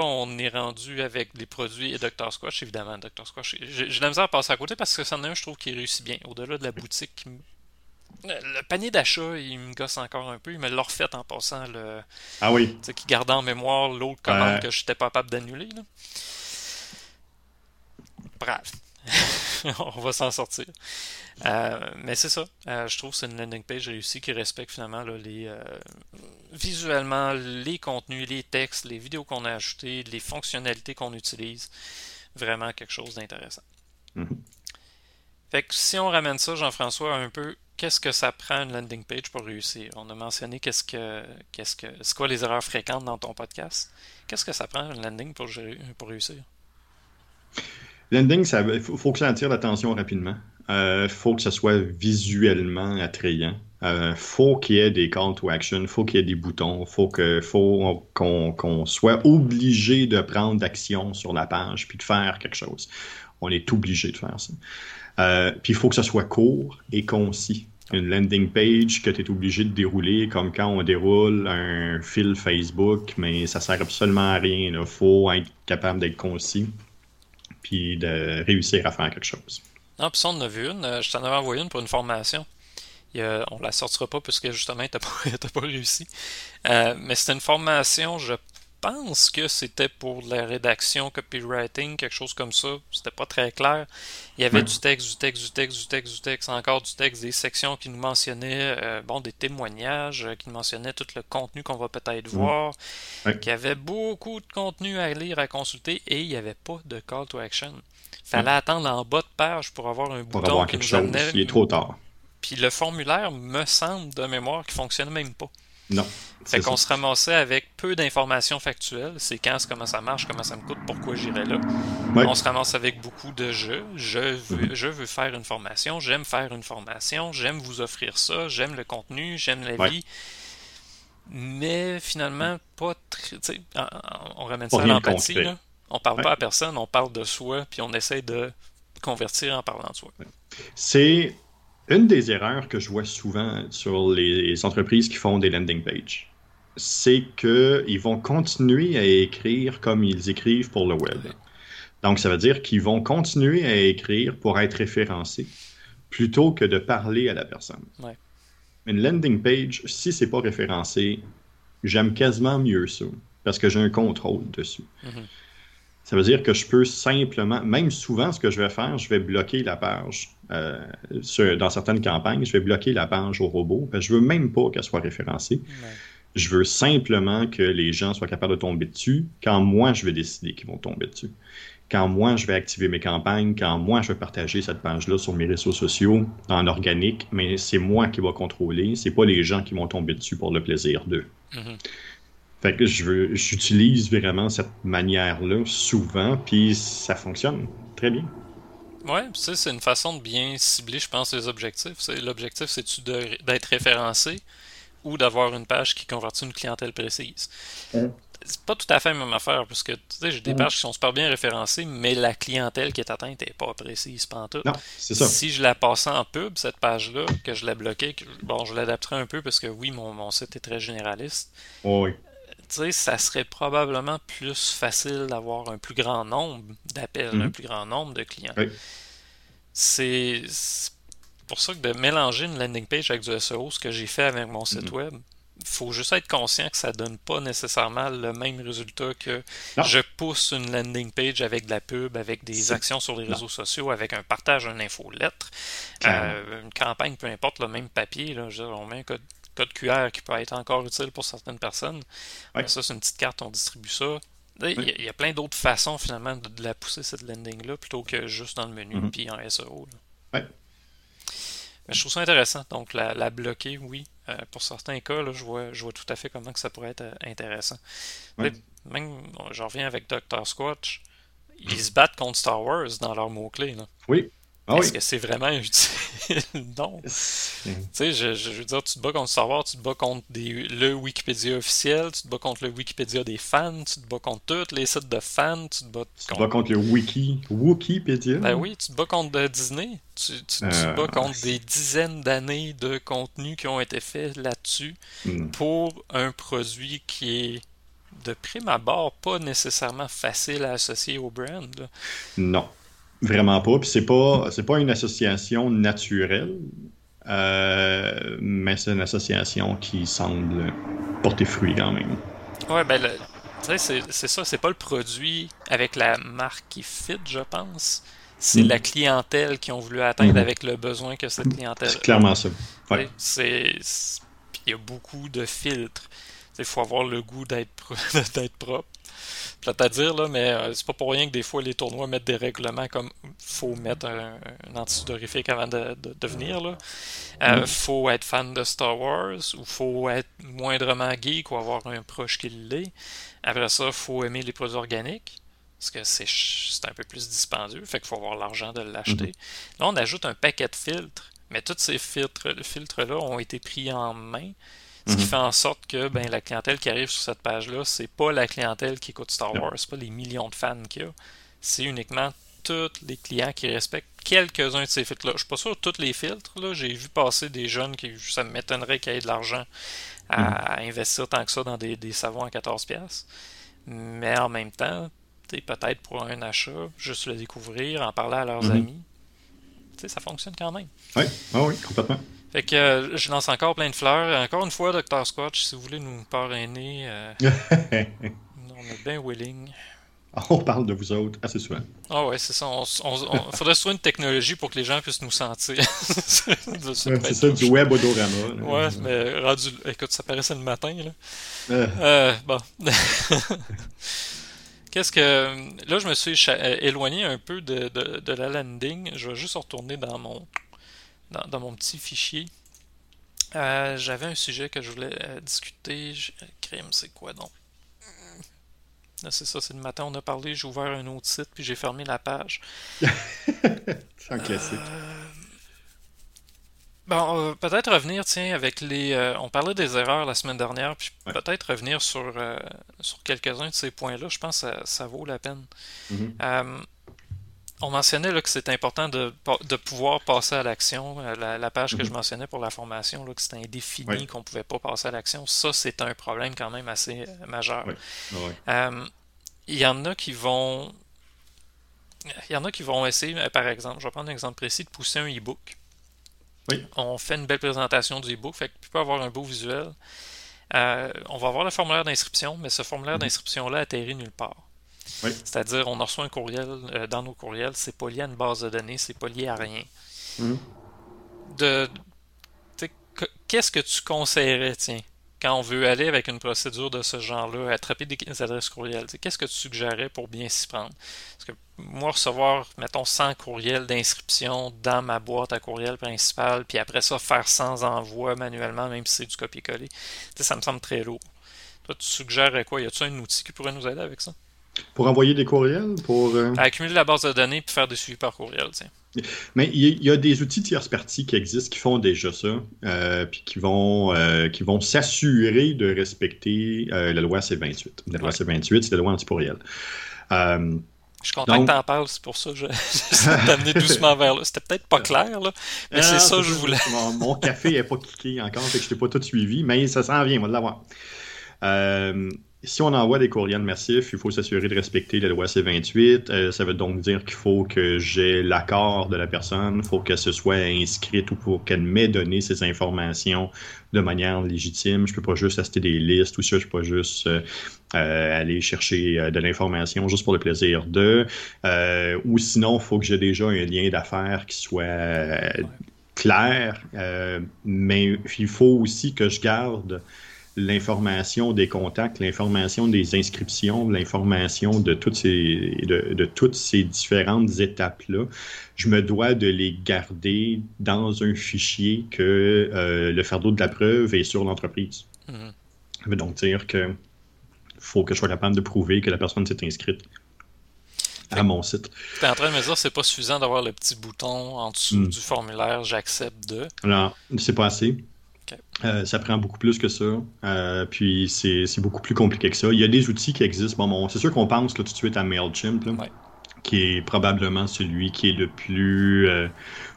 on est rendu avec des produits et Dr. Squash, évidemment. Dr. Squash, j'ai de la misère à passer à côté parce que c'en est un, je trouve, qui réussit bien. Au-delà de la boutique le panier d'achat, il me gosse encore un peu. Il me l'a refait en passant. Le, ah oui. Qui gardait en mémoire l'autre commande que je n'étais pas capable d'annuler. Bref. On va s'en sortir. Euh, mais c'est ça. Euh, je trouve que c'est une landing page réussie qui respecte finalement les, euh, visuellement les contenus, les textes, les vidéos qu'on a ajoutées, les fonctionnalités qu'on utilise. Vraiment quelque chose d'intéressant. Mm-hmm. Si on ramène ça, Jean-François, un peu qu'est-ce que ça prend une landing page pour réussir? On a mentionné qu'est-ce que qu'est-ce que c'est quoi les erreurs fréquentes dans ton podcast? Qu'est-ce que ça prend une landing pour, pour réussir? Landing, il faut, que ça attire l'attention rapidement. Il euh, faut que ça soit visuellement attrayant. Euh, faut qu'il y ait des call to action, faut qu'il y ait des boutons, faut faut qu'on soit obligé de prendre d'action sur la page puis de faire quelque chose. On est obligé de faire ça. Euh, puis il faut que ça soit court et concis. Une landing page que tu es obligé de dérouler comme quand on déroule un fil Facebook, mais ça sert absolument à rien. Il faut être capable d'être concis puis de réussir à faire quelque chose. Non, puis ça, on en a vu une. Euh, je t'en avais envoyé une pour une formation. On on la sortira pas puisque justement, tu n'as pas, réussi. Euh, mais c'était une formation, je pense que c'était pour la rédaction, copywriting, quelque chose comme ça. C'était pas très clair. Il y avait du texte, du texte, du texte, du texte, du texte, encore du texte, des sections qui nous mentionnaient, euh, bon, des témoignages, euh, qui nous mentionnaient tout le contenu qu'on va peut-être voir. qu'il y avait beaucoup de contenu à lire, à consulter, et il n'y avait pas de call to action. Fallait attendre en bas de page pour avoir un bouton qui nous amenait. Il est trop tard. Puis le formulaire me semble de mémoire qui fonctionne même pas. Non. Fait qu'on se ramassait avec peu d'informations factuelles, séquences, comment ça marche, comment ça me coûte, pourquoi j'irai là. On se ramasse avec beaucoup de jeux. Je veux, mhm. je veux faire une formation, j'aime faire une formation, j'aime vous offrir ça, j'aime le contenu, j'aime la vie. mais finalement, pas très. On ramène ça à l'empathie. On parle pas à personne, on parle de soi, puis on essaie de convertir en parlant de soi. C'est une des erreurs que je vois souvent sur les entreprises qui font des landing pages. C'est qu'ils vont continuer à écrire comme ils écrivent pour le web. Donc, ça veut dire qu'ils vont continuer à écrire pour être référencés plutôt que de parler à la personne. Une landing page, si c'est pas référencé, j'aime quasiment mieux ça parce que j'ai un contrôle dessus. Mm-hmm. Ça veut dire que je peux simplement, même souvent, ce que je vais faire, je vais bloquer la page. Euh, dans certaines campagnes, je vais bloquer la page au robot. Parce que je veux même pas qu'elle soit référencée. Je veux simplement que les gens soient capables de tomber dessus quand moi, je vais décider qu'ils vont tomber dessus. Quand moi, je vais activer mes campagnes, quand moi, je vais partager cette page-là sur mes réseaux sociaux en organique, mais c'est moi qui va contrôler, c'est pas les gens qui vont tomber dessus pour le plaisir d'eux. Mm-hmm. Fait que je j'utilise vraiment cette manière-là souvent, puis ça fonctionne très bien. Ouais, c'est une façon de bien cibler, je pense, les objectifs. L'objectif, c'est-tu d'être référencé ou d'avoir une page qui convertit une clientèle précise? C'est pas tout à fait la même affaire, parce que j'ai des pages qui sont super bien référencées, mais la clientèle qui est atteinte n'est pas précise tout. Non, c'est ça. Si je la passais en pub, cette page-là, que je la bloquais, bon, je l'adapterais un peu parce que oui, mon, mon site est très généraliste. oui ça serait probablement plus facile d'avoir un plus grand nombre d'appels, un mhm. plus grand nombre de clients. C'est pour ça que de mélanger une landing page avec du SEO, ce que j'ai fait avec mon site mhm. web, il faut juste être conscient que ça donne pas nécessairement le même résultat que je pousse une landing page avec de la pub, avec des actions sur les réseaux sociaux, avec un partage d'une infolettre, euh, une campagne, peu importe, le même papier. Là, je on met un code code QR qui peut être encore utile pour certaines personnes. Ça, c'est une petite carte, on distribue ça. Il y, a plein d'autres façons finalement de, la pousser cette landing-là plutôt que juste dans le menu mm-hmm. puis en SEO. Mais je trouve ça intéressant. Donc la, bloquer, oui. Euh, pour certains cas, là, je, vois, je vois tout à fait comment que ça pourrait être euh, intéressant. Même, je reviens avec Dr. Squatch, ils se battent contre Star Wars dans leurs mots-clés. Oui. Ah Est-ce que c'est vraiment utile? non. tu sais, je, je, veux dire, tu te bats contre Star Wars, tu te bats contre des, le Wikipédia officiel, tu te bats contre le Wikipédia des fans, tu te bats contre tous les sites de fans, tu te bats, tu te bats contre le Wiki, Wikipédia? Ben oui, tu te bats contre Disney, tu, tu, te euh, bats contre des dizaines d'années de contenu qui ont été faits là-dessus hmm. pour un produit qui est de prime abord pas nécessairement facile à associer au brand. Non. Vraiment pas. Puis c'est pas, c'est pas une association naturelle, euh, mais c'est une association qui semble porter fruit quand même. Ouais, ben, c'est, c'est ça, c'est pas le produit avec la marque qui fit, je pense. C'est mm. la clientèle qui ont voulu atteindre mm. avec le besoin que cette clientèle. C'est clairement ça. Ouais. C'est, il y a beaucoup de filtres. Il faut avoir le goût d'être, d'être propre plate à dire, là, mais euh, c'est pas pour rien que des fois les tournois mettent des règlements comme faut mettre un, un antisudorifique avant de, de, venir. Là. Euh, mm. Faut être fan de Star Wars ou faut être moindrement geek ou avoir un proche qui l'est. Après ça, faut aimer les produits organiques. Parce que c'est un peu plus dispendieux, fait qu'il faut avoir l'argent de l'acheter. Mm-hmm. Là, on ajoute un paquet de filtres, mais tous ces filtres-là filtres ont été pris en main ce qui mhm. fait en sorte que ben, la clientèle qui arrive sur cette page-là, c'est pas la clientèle qui écoute Star Wars, c'est pas les millions de fans qu'il y a. C'est uniquement tous les clients qui respectent quelques-uns de ces filtres-là. Je suis pas sûr de tous les filtres. Là. J'ai vu passer des jeunes qui ça m'étonnerait qu'ils aient de l'argent à, mhm. investir tant que ça dans des, savons à 14$. Mais en même temps, peut-être pour un achat, juste le découvrir, en parler à leurs mhm. amis. Ça fonctionne quand même. Oui, ah oui, complètement. Fait que euh, je lance encore plein de fleurs. Encore une fois, Dr. Squatch, si vous voulez nous parrainer, euh, on est bien willing. On parle de vous autres assez souvent. Ah ouais, c'est ça. On, faudrait trouver une technologie pour que les gens puissent nous sentir. c'est ça, du web odorama. Ouais, mais rendu... Écoute, ça paraissait le matin. Là. Euh. euh bon. Qu'est-ce que... Là, je me suis éloigné un peu de, de, de la landing. Je vais juste retourner dans mon dans, mon petit fichier. Euh, j'avais un sujet que je voulais euh, discuter. Crime, c'est quoi donc? c'est ça, c'est le matin, on a parlé, j'ai ouvert un autre site, puis j'ai fermé la page. c'est un classique. Euh, Bon, euh, peut-être revenir, tiens, avec les. euh, on parlait des erreurs la semaine dernière, puis Ouais. peut-être revenir sur, euh, sur quelques-uns de ces points-là. Je pense que ça, ça vaut la peine. Mhm. Euh, on mentionnait là, que c'est important de, pouvoir passer à l'action. Euh, La, la page que je Mhm. mentionnais pour la formation, là, que c'était indéfini, qu'on pouvait pas passer à l'action, ça, c'est un problème quand même assez euh, majeur. Ouais. Euh, Il y en a qui vont. Il y en a qui vont essayer, par exemple, je vais prendre un exemple précis, de pousser un e-book. Oui. On fait une belle présentation du e-book, fait que tu peux avoir un beau visuel. Euh, on va avoir le formulaire d'inscription, mais ce formulaire Mhm. d'inscription-là atterrit nulle part. Oui. C'est-à-dire, on reçoit un courriel euh, dans nos courriels, c'est pas lié à une base de données, c'est pas lié à rien. Mhm. De, qu'est-ce que tu conseillerais, tiens, quand on veut aller avec une procédure de ce genre-là, attraper des adresses courriels, qu'est-ce que tu suggérerais pour bien s'y prendre? Parce que moi, recevoir, mettons, 100 courriels d'inscription dans ma boîte à courriel principale, puis après ça, faire 100 envois manuellement, même si c'est du copier-coller, ça me semble très lourd. Toi, tu suggérerais quoi? Y a-tu un outil qui pourrait nous aider avec ça? Pour envoyer des courriels, pour... euh, accumuler la base de données puis faire des suivis par courriel, tiens. Mais il y, a- des outils tierces parties qui existent, qui font déjà ça, euh, puis qui vont, euh, qui vont s'assurer de respecter la loi C28. La loi Ouais. C28, c'est la loi anti-pourriel. Je suis content Donc- que t'en parles, c'est pour ça que je- de t'amener doucement vers là. C'était peut-être pas clair, là, mais c'est ça que je voulais. Mon, mon café n'est pas cliqué encore, fait que je t'ai pas tout suivi, mais ça s'en vient, on va l'avoir. Euh, si on envoie des courriels massifs, il faut s'assurer de respecter la loi C28. Euh, ça veut donc dire qu'il faut que j'ai l'accord de la personne, il faut que ce soit inscrite ou pour qu'elle m'ait donné ces informations de manière légitime. Je peux pas juste acheter des listes ou ça, je peux pas juste euh, euh, aller chercher euh, de l'information juste pour le plaisir de. Euh, ou sinon, il faut que j'ai déjà un lien d'affaires qui soit clair, mais il faut aussi que je garde l'information des contacts, l'information des inscriptions, l'information de toutes ces de, de toutes ces différentes étapes-là. Je me dois de les garder dans un fichier que euh, le fardeau de la preuve est sur l'entreprise. Ça veut donc dire que faut que je sois capable de prouver que la personne s'est inscrite à mon site. T'es en train de me dire que c'est pas suffisant d'avoir le petit bouton en dessous Mm. du formulaire j'accepte de. Alors, c'est pas assez. Euh, ça prend beaucoup plus que ça. Euh, puis c'est c'est beaucoup plus compliqué que ça. Il y a des outils qui existent. Bon, bon, c'est sûr qu'on pense là, tout de suite à MailChimp, là, Ouais. qui est probablement celui qui est le plus, euh,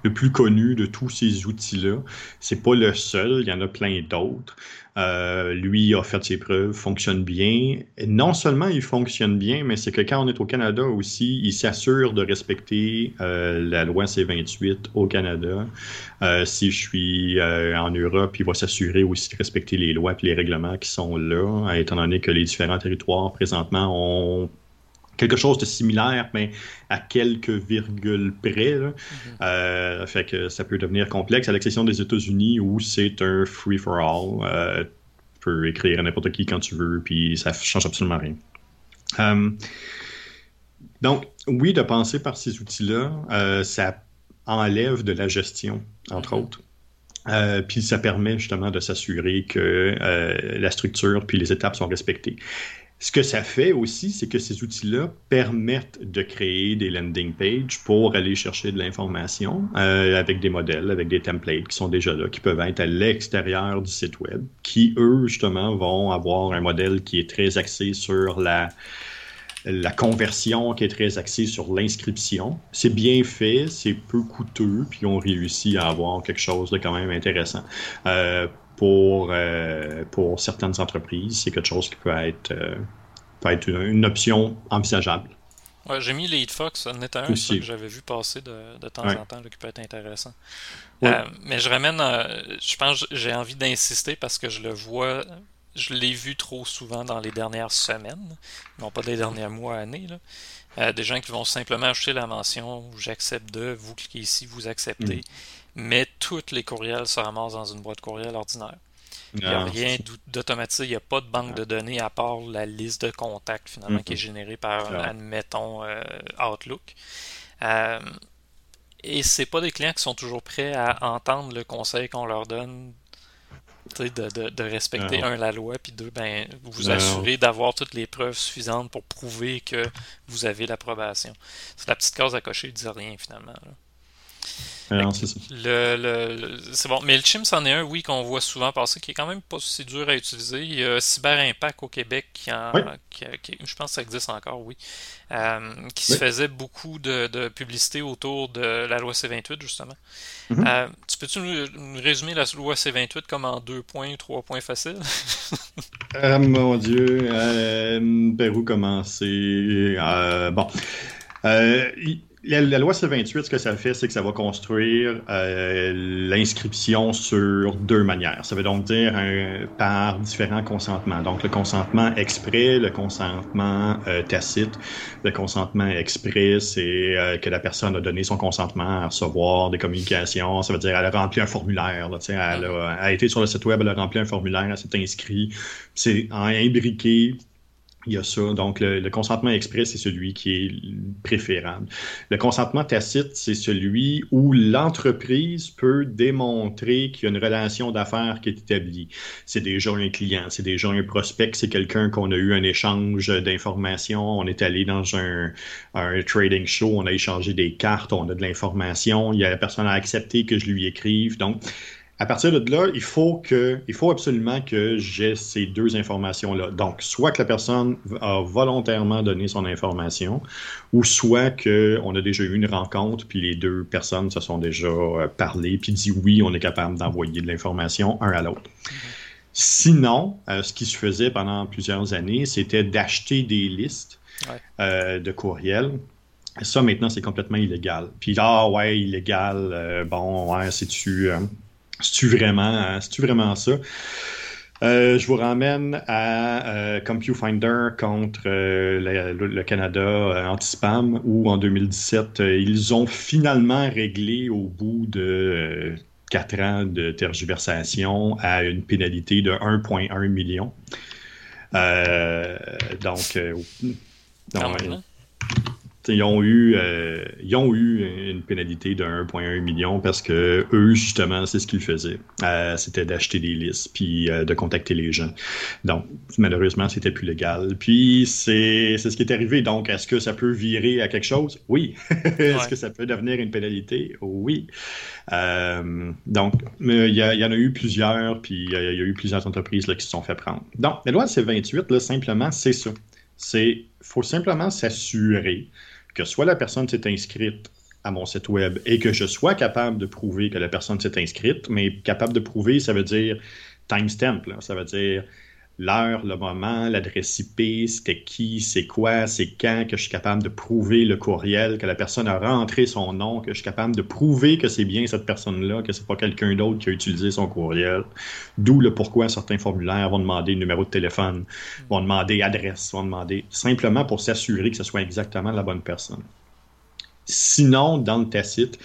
le plus connu de tous ces outils-là. C'est pas le seul, il y en a plein d'autres. Euh, lui a fait ses preuves, fonctionne bien. Non seulement il fonctionne bien, mais c'est que quand on est au Canada aussi, il s'assure de respecter euh, la loi C28 au Canada. Euh, si je suis en Europe, il va s'assurer aussi de respecter les lois et les règlements qui sont là, étant donné que les différents territoires présentement ont quelque chose de similaire, mais à quelques virgules près. là. Euh, fait que ça peut devenir complexe, à l'exception des États-Unis où c'est un free-for-all. Euh, tu peux écrire à n'importe qui quand tu veux, puis ça change absolument rien. Euh, donc, oui, de penser par ces outils-là, ça enlève de la gestion, entre Mhm. autres. Euh, puis ça permet justement de s'assurer que euh, la structure puis les étapes sont respectées. Ce que ça fait aussi, c'est que ces outils-là permettent de créer des landing pages pour aller chercher de l'information euh, avec des modèles, avec des templates qui sont déjà là, qui peuvent être à l'extérieur du site web, qui eux justement vont avoir un modèle qui est très axé sur la la conversion qui est très axée sur l'inscription. C'est bien fait, c'est peu coûteux, puis on réussit à avoir quelque chose de quand même intéressant. Euh, pour, euh, pour certaines entreprises, c'est quelque chose qui peut être, euh, peut être une, une option envisageable. Ouais, j'ai mis LeadFox, ça en était un Aussi. que j'avais vu passer de, de temps Ouais. en temps, là, qui peut être intéressant. Ouais. Euh, mais je ramène, je pense, j'ai envie d'insister parce que je le vois, je l'ai vu trop souvent dans les dernières semaines, non pas des derniers mois, années, là. Euh, des gens qui vont simplement ajouter la mention j'accepte de, vous cliquez ici, vous acceptez. Mais tous les courriels se ramassent dans une boîte courriel ordinaire. Il n'y a Ah, rien d'au- d'automatisé, il n'y a pas de banque de données à part la liste de contacts finalement Mhm. qui est générée par, Ah. admettons, euh, Outlook. Euh, et c'est pas des clients qui sont toujours prêts à entendre le conseil qu'on leur donne de, de- de respecter, Ah. un, la loi, puis deux, ben, vous Non. assurer d'avoir toutes les preuves suffisantes pour prouver que vous avez l'approbation. C'est la petite case à cocher, ils disent rien finalement. là. C'est bon. Mais le Chim, c'en est un, oui, qu'on voit souvent passer, qui est quand même pas si dur à utiliser. Il y a Cyber Impact au Québec, qui, en, je pense que ça existe encore, oui, euh, qui se faisait beaucoup de, publicité autour de la loi C28, justement. Mm-hmm. Euh, tu peux-tu nous, résumer la loi C28 comme en deux points, trois points faciles? Ah, mon Dieu, euh, par où commencer? bon. La, loi C-28, ce que ça fait, c'est que ça va construire euh, l'inscription sur deux manières. Ça veut donc dire par différents consentements. Donc le consentement exprès, le consentement euh, tacite. Le consentement exprès, c'est euh, que la personne a donné son consentement à recevoir des communications. Ça veut dire qu'elle a rempli un formulaire. Là, elle, a, elle a été sur le site web, elle a rempli un formulaire, elle s'est inscrite. C'est imbriqué il y a ça. Donc, le, consentement exprès, c'est celui qui est préférable. Le consentement tacite, c'est celui où l'entreprise peut démontrer qu'il y a une relation d'affaires qui est établie. C'est déjà un client, c'est déjà un prospect, c'est quelqu'un qu'on a eu un échange d'informations. On est allé dans un, un, trading show, on a échangé des cartes, on a de l'information. Il y a la personne a accepté que je lui écrive. Donc, à partir de là, il faut, que, il faut absolument que j'ai ces deux informations-là. Donc, soit que la personne a volontairement donné son information, ou soit qu'on a déjà eu une rencontre, puis les deux personnes se sont déjà euh, parlé, puis dit oui, on est capable d'envoyer de l'information un à l'autre. Sinon, euh, ce qui se faisait pendant plusieurs années, c'était d'acheter des listes euh, de courriels. Ça, maintenant, c'est complètement illégal. Puis, ah ouais, illégal, bon, ouais, c'est-tu c'est-tu vraiment, c'est-tu vraiment ça? Euh, je vous ramène à euh, CompuFinder contre euh, le, Canada anti-spam, où en 2017, ils ont finalement réglé au bout de quatre ans de tergiversation à une pénalité de 1,1 million. donc, donc ils ont eu euh, ils ont eu une pénalité de 1,1 million parce que eux justement c'est ce qu'ils faisaient. Euh, c'était d'acheter des listes puis euh, de contacter les gens. Donc malheureusement c'était plus légal. Puis c'est ce qui est arrivé. Donc est-ce que ça peut virer à quelque chose? Oui. Est-ce que ça peut devenir une pénalité? Oui. Donc il y, y, en a eu plusieurs puis il y, a eu plusieurs entreprises là, qui se sont fait prendre. Donc la loi C28 là simplement c'est ça. C'est faut simplement s'assurer que soit la personne s'est inscrite à mon site web et que je sois capable de prouver que la personne s'est inscrite, mais capable de prouver, ça veut dire timestamp, ça veut dire l'heure, le moment, l'adresse IP, c'était qui, c'est quoi, c'est quand, que je suis capable de prouver le courriel, que la personne a rentré son nom, que je suis capable de prouver que c'est bien cette personne-là, que c'est pas quelqu'un d'autre qui a utilisé son courriel. D'où le pourquoi certains formulaires vont demander numéro de téléphone, vont demander adresse, vont demander simplement pour s'assurer que ce soit exactement la bonne personne. Sinon, dans le tacite,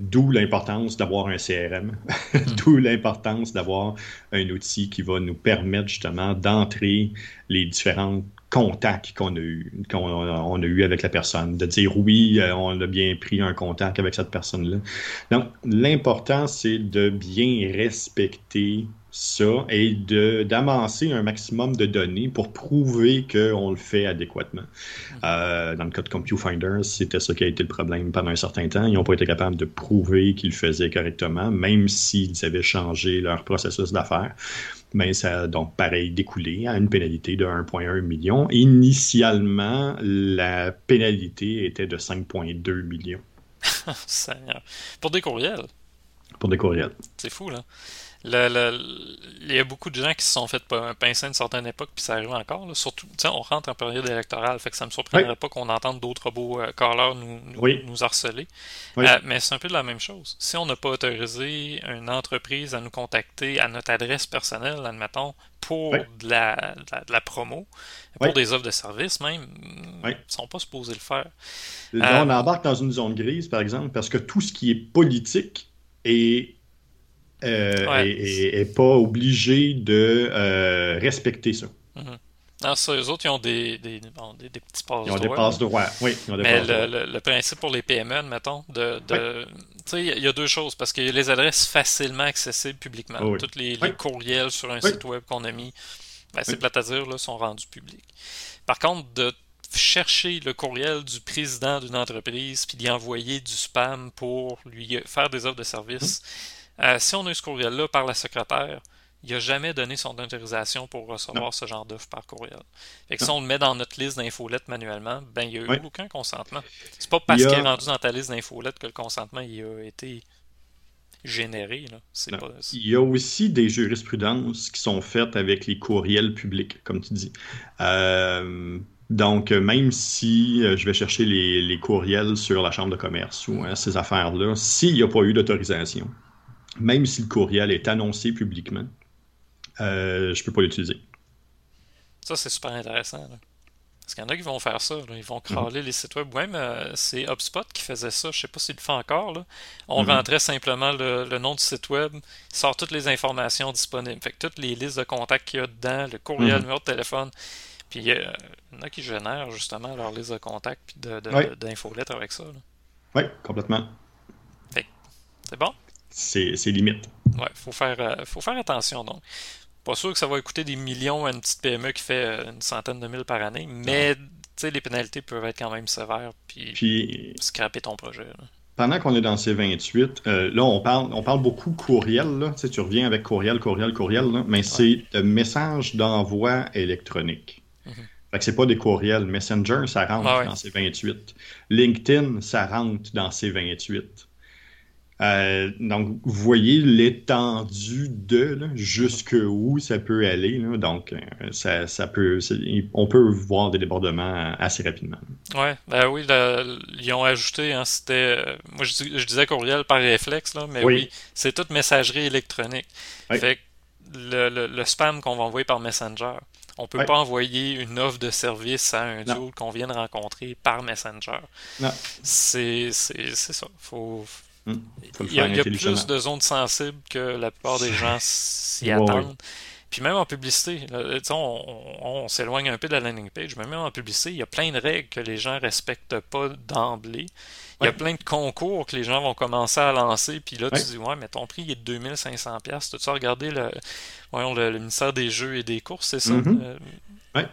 D'où l'importance d'avoir un CRM, mm-hmm. d'où l'importance d'avoir un outil qui va nous permettre justement d'entrer les différents contacts qu'on a eu qu'on a eu avec la personne, de dire oui, euh, on a bien pris un contact avec cette personne-là. Donc, l'important, c'est de bien respecter ça et d'amasser un maximum de données pour prouver qu'on le fait adéquatement. Euh, dans le cas de CompuFinder, c'était ça qui a été le problème pendant un certain temps. Ils n'ont pas été capables de prouver qu'ils le faisaient correctement, même s'ils avaient changé leur processus d'affaires. Mais ça a donc, pareil, découlé à une pénalité de 1,1 million. Initialement, la pénalité était de 5,2 millions. Pour des courriels. Pour des courriels. C'est fou, là il y a beaucoup de gens qui se sont fait pincer à une certaine époque, puis ça arrive encore. Là. Surtout, on rentre en période électorale, fait que ça me surprendrait pas qu'on entende d'autres beaux euh, callers nous, nous, harceler. Euh, mais c'est un peu de la même chose. Si on n'a pas autorisé une entreprise à nous contacter à notre adresse personnelle, admettons, pour de, la, de, la, promo, pour des offres de service même, ils ne sont pas supposés le faire. on euh, embarque dans une zone grise, par exemple, parce que tout ce qui est politique est euh, et, pas obligé de euh, respecter ça. Mhm. Non, ça, eux autres, ils ont des, des, des, petits passes Ils ont des passes droits, oui. Mais le, principe pour les PME, mettons, de. de Tu sais, il y a deux choses, parce qu'il y a les adresses facilement accessibles publiquement. Oh Tous les, courriels sur un site web qu'on a mis, ben, c'est plate à dire, là, sont rendus publics. Par contre, de chercher le courriel du président d'une entreprise puis d'y envoyer du spam pour lui faire des offres de service. Euh, si on a eu ce courriel-là par la secrétaire, il n'a jamais donné son autorisation pour recevoir ce genre d'offre par courriel. Fait que si on le met dans notre liste d'infolettes manuellement, ben il n'y a eu aucun consentement. C'est pas parce qu'il est rendu dans ta liste d'infolettes que le consentement il a été généré. Il y a aussi des jurisprudences qui sont faites avec les courriels publics, comme tu dis. Euh, donc, même si euh, je vais chercher les, courriels sur la Chambre de commerce ou hein, ces affaires-là, s'il n'y a pas eu d'autorisation, même si le courriel est annoncé publiquement, euh, je ne peux pas l'utiliser. Ça, c'est super intéressant. Parce qu'il y en a qui vont faire ça. Ils vont crawler les sites web. Même euh, c'est HubSpot qui faisait ça. Je ne sais pas s'il le fait encore. On mhm. rentrait simplement le, nom du site web, il sort toutes les informations disponibles. Fait que toutes les listes de contacts qu'il y a dedans, le courriel, le mhm. numéro de téléphone. Puis il y, en a qui génèrent justement leur liste de contacts puis d'infolettres avec ça. Oui, complètement. C'est bon? C'est limite. Ouais, faut faire, euh, faut faire attention donc. Pas sûr que ça va coûter des millions à une petite PME qui fait euh, une centaine de mille par année, mais les pénalités peuvent être quand même sévères, puis, puis scraper ton projet. Pendant qu'on est dans ces 28, euh, là, on parle, on parle beaucoup courriel. Là. Tu, tu reviens avec courriel, courriel, courriel, mais c'est un message d'envoi électronique. Mm Fait que c'est pas des courriels. Messenger, ça rentre dans ces 28. LinkedIn, ça rentre dans ces 28. Euh, donc, vous voyez l'étendue de jusqu'où ça peut aller. donc, euh, ça, peut, on peut voir des débordements assez rapidement. Ouais, ben oui, ils ont ajouté, hein, c'était, euh, moi je, disais courriel par réflexe, là, mais oui, c'est toute messagerie électronique. Fait le, spam qu'on va envoyer par Messenger. On peut pas envoyer une offre de service à un duo qu'on vient de rencontrer par Messenger. C'est ça. Faut, Il y a, plus de zones sensibles que la plupart des gens s'y attendent. Puis même en publicité, on, s'éloigne un peu de la landing page, mais même en publicité, il y a plein de règles que les gens respectent pas d'emblée. Il y a plein de concours que les gens vont commencer à lancer, puis là, tu dis, ouais, mais ton prix est de 2500$. Tu as regardé le, voyons, le, ministère des Jeux et des courses, c'est ça? Euh, ouais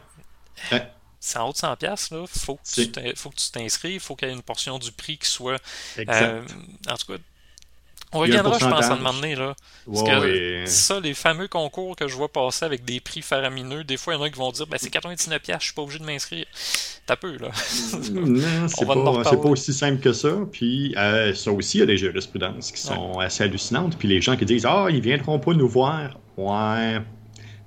c'est en haut de 100 pièces là faut que faut que tu t'inscrives faut qu'il y ait une portion du prix qui soit euh, en tout cas on reviendra, je pense, à un moment donné, là. Parce que ça, les fameux concours que je vois passer avec des prix faramineux, des fois, il y en a qui vont dire ben, c'est 99$, je suis pas obligé de m'inscrire. T'as peu, là. non, c'est pas, pas, aussi simple que ça. Puis, euh, ça aussi, il y a des jurisprudences qui sont assez hallucinantes. Puis, les gens qui disent Ah, ils viendront pas nous voir. Ouais,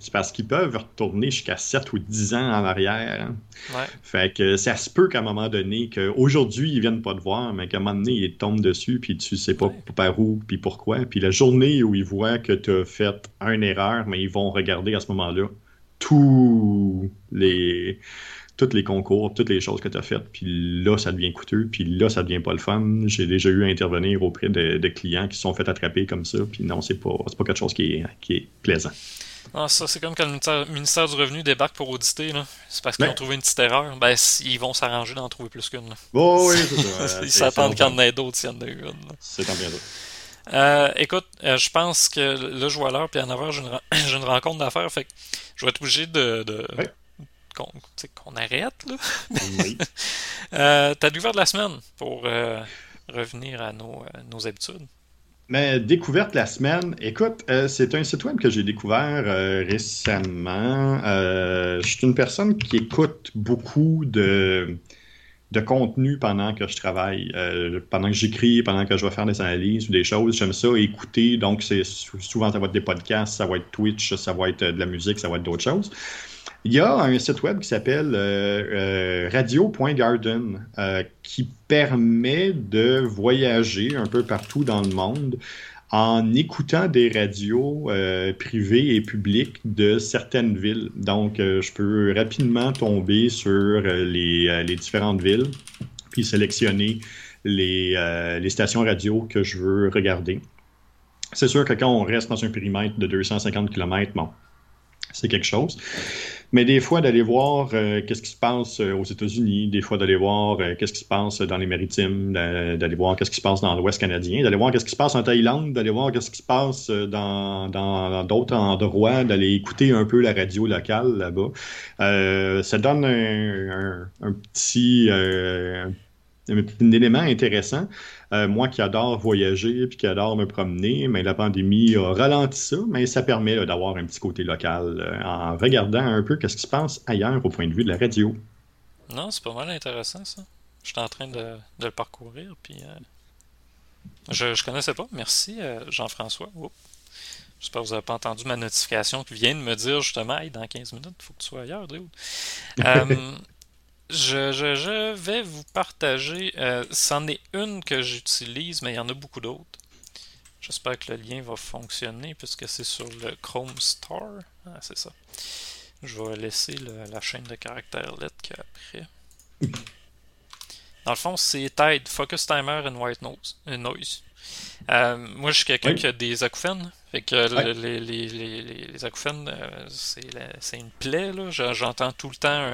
c'est parce qu'ils peuvent retourner jusqu'à 7 ou 10 ans en arrière. Hein. Fait que ça se peut qu'à un moment donné, qu'aujourd'hui, ils viennent pas te voir, mais qu'à un moment donné, ils tombent dessus, puis tu sais pas par où, puis pourquoi. Puis la journée où ils voient que tu as fait une erreur, mais ils vont regarder à ce moment-là tous les tous les concours, toutes les choses que tu as faites, puis là, ça devient coûteux, puis là, ça devient pas le fun. J'ai déjà eu à intervenir auprès de, clients qui se sont fait attraper comme ça, puis non, c'est pas, pas quelque chose qui est, qui est plaisant. Ah, ça, c'est comme quand le ministère, du Revenu débarque pour auditer. C'est parce qu'ils ont trouvé une petite erreur. Ben, ils vont s'arranger d'en trouver plus qu'une. Oh, oui, c'est ça. ils s'attendent qu'il y en ait d'autres s'il y en a une. C'est tant bien d'autres. Euh, écoute, euh, je pense que là, je vois l'heure, puis en avoir, j'ai une, une, rencontre d'affaires. Fait que je vais être obligé de. de... Qu'on arrête, là. Oui. euh, T'as découvert de la semaine pour euh, revenir à nos, nos habitudes? Mais découverte la semaine, écoute, euh, c'est un site web que j'ai découvert euh, récemment. Euh, je suis une personne qui écoute beaucoup de, de contenu pendant que je travaille, pendant que j'écris, pendant que je vais faire des analyses ou des choses. J'aime ça écouter. Donc, c'est souvent ça va être des podcasts, ça va être Twitch, ça va être de la musique, ça va être d'autres choses. Il y a un site web qui s'appelle euh, euh, radio.garden euh, qui permet de voyager un peu partout dans le monde en écoutant des radios privées et publiques de certaines villes. Donc, je peux rapidement tomber sur les, différentes villes, puis sélectionner les, les, stations radio que je veux regarder. C'est sûr que quand on reste dans un périmètre de 250 km, bon, c'est quelque chose. Mais des fois, d'aller voir euh, qu'est-ce qui se passe euh, aux États-Unis, des fois d'aller voir euh, qu'est-ce qui se passe dans les maritimes, d'aller voir qu'est-ce qui se passe dans l'Ouest canadien, d'aller voir qu'est-ce qui se passe en Thaïlande, d'aller voir qu'est-ce qui se passe dans d'autres endroits, d'aller écouter un peu la radio locale là-bas. ça donne un, petit un élément intéressant. Euh, moi qui adore voyager puis qui adore me promener, mais la pandémie a ralenti ça, mais ça permet d'avoir un petit côté local euh, en regardant un peu ce qui se passe ailleurs au point de vue de la radio. Non, c'est pas mal intéressant ça. Je suis en train de, le parcourir puis euh, je, ne connaissais pas. Merci Jean-François. J'espère que vous n'avez pas entendu ma notification qui vient de me dire justement hey, dans 15 minutes, il faut que tu sois ailleurs, Drew. Je, vais vous partager. Euh, c'en est une que j'utilise, mais il y en a beaucoup d'autres. J'espère que le lien va fonctionner puisque c'est sur le Chrome Store. Ah, c'est ça. Je vais laisser la chaîne de caractères LED qu'après. Dans le fond, c'est Tide, Focus Timer and White Noise. Euh, moi, je suis quelqu'un qui a des acouphènes. Fait que les, les, les, les, acouphènes, euh, c'est une plaie. J'entends tout le temps.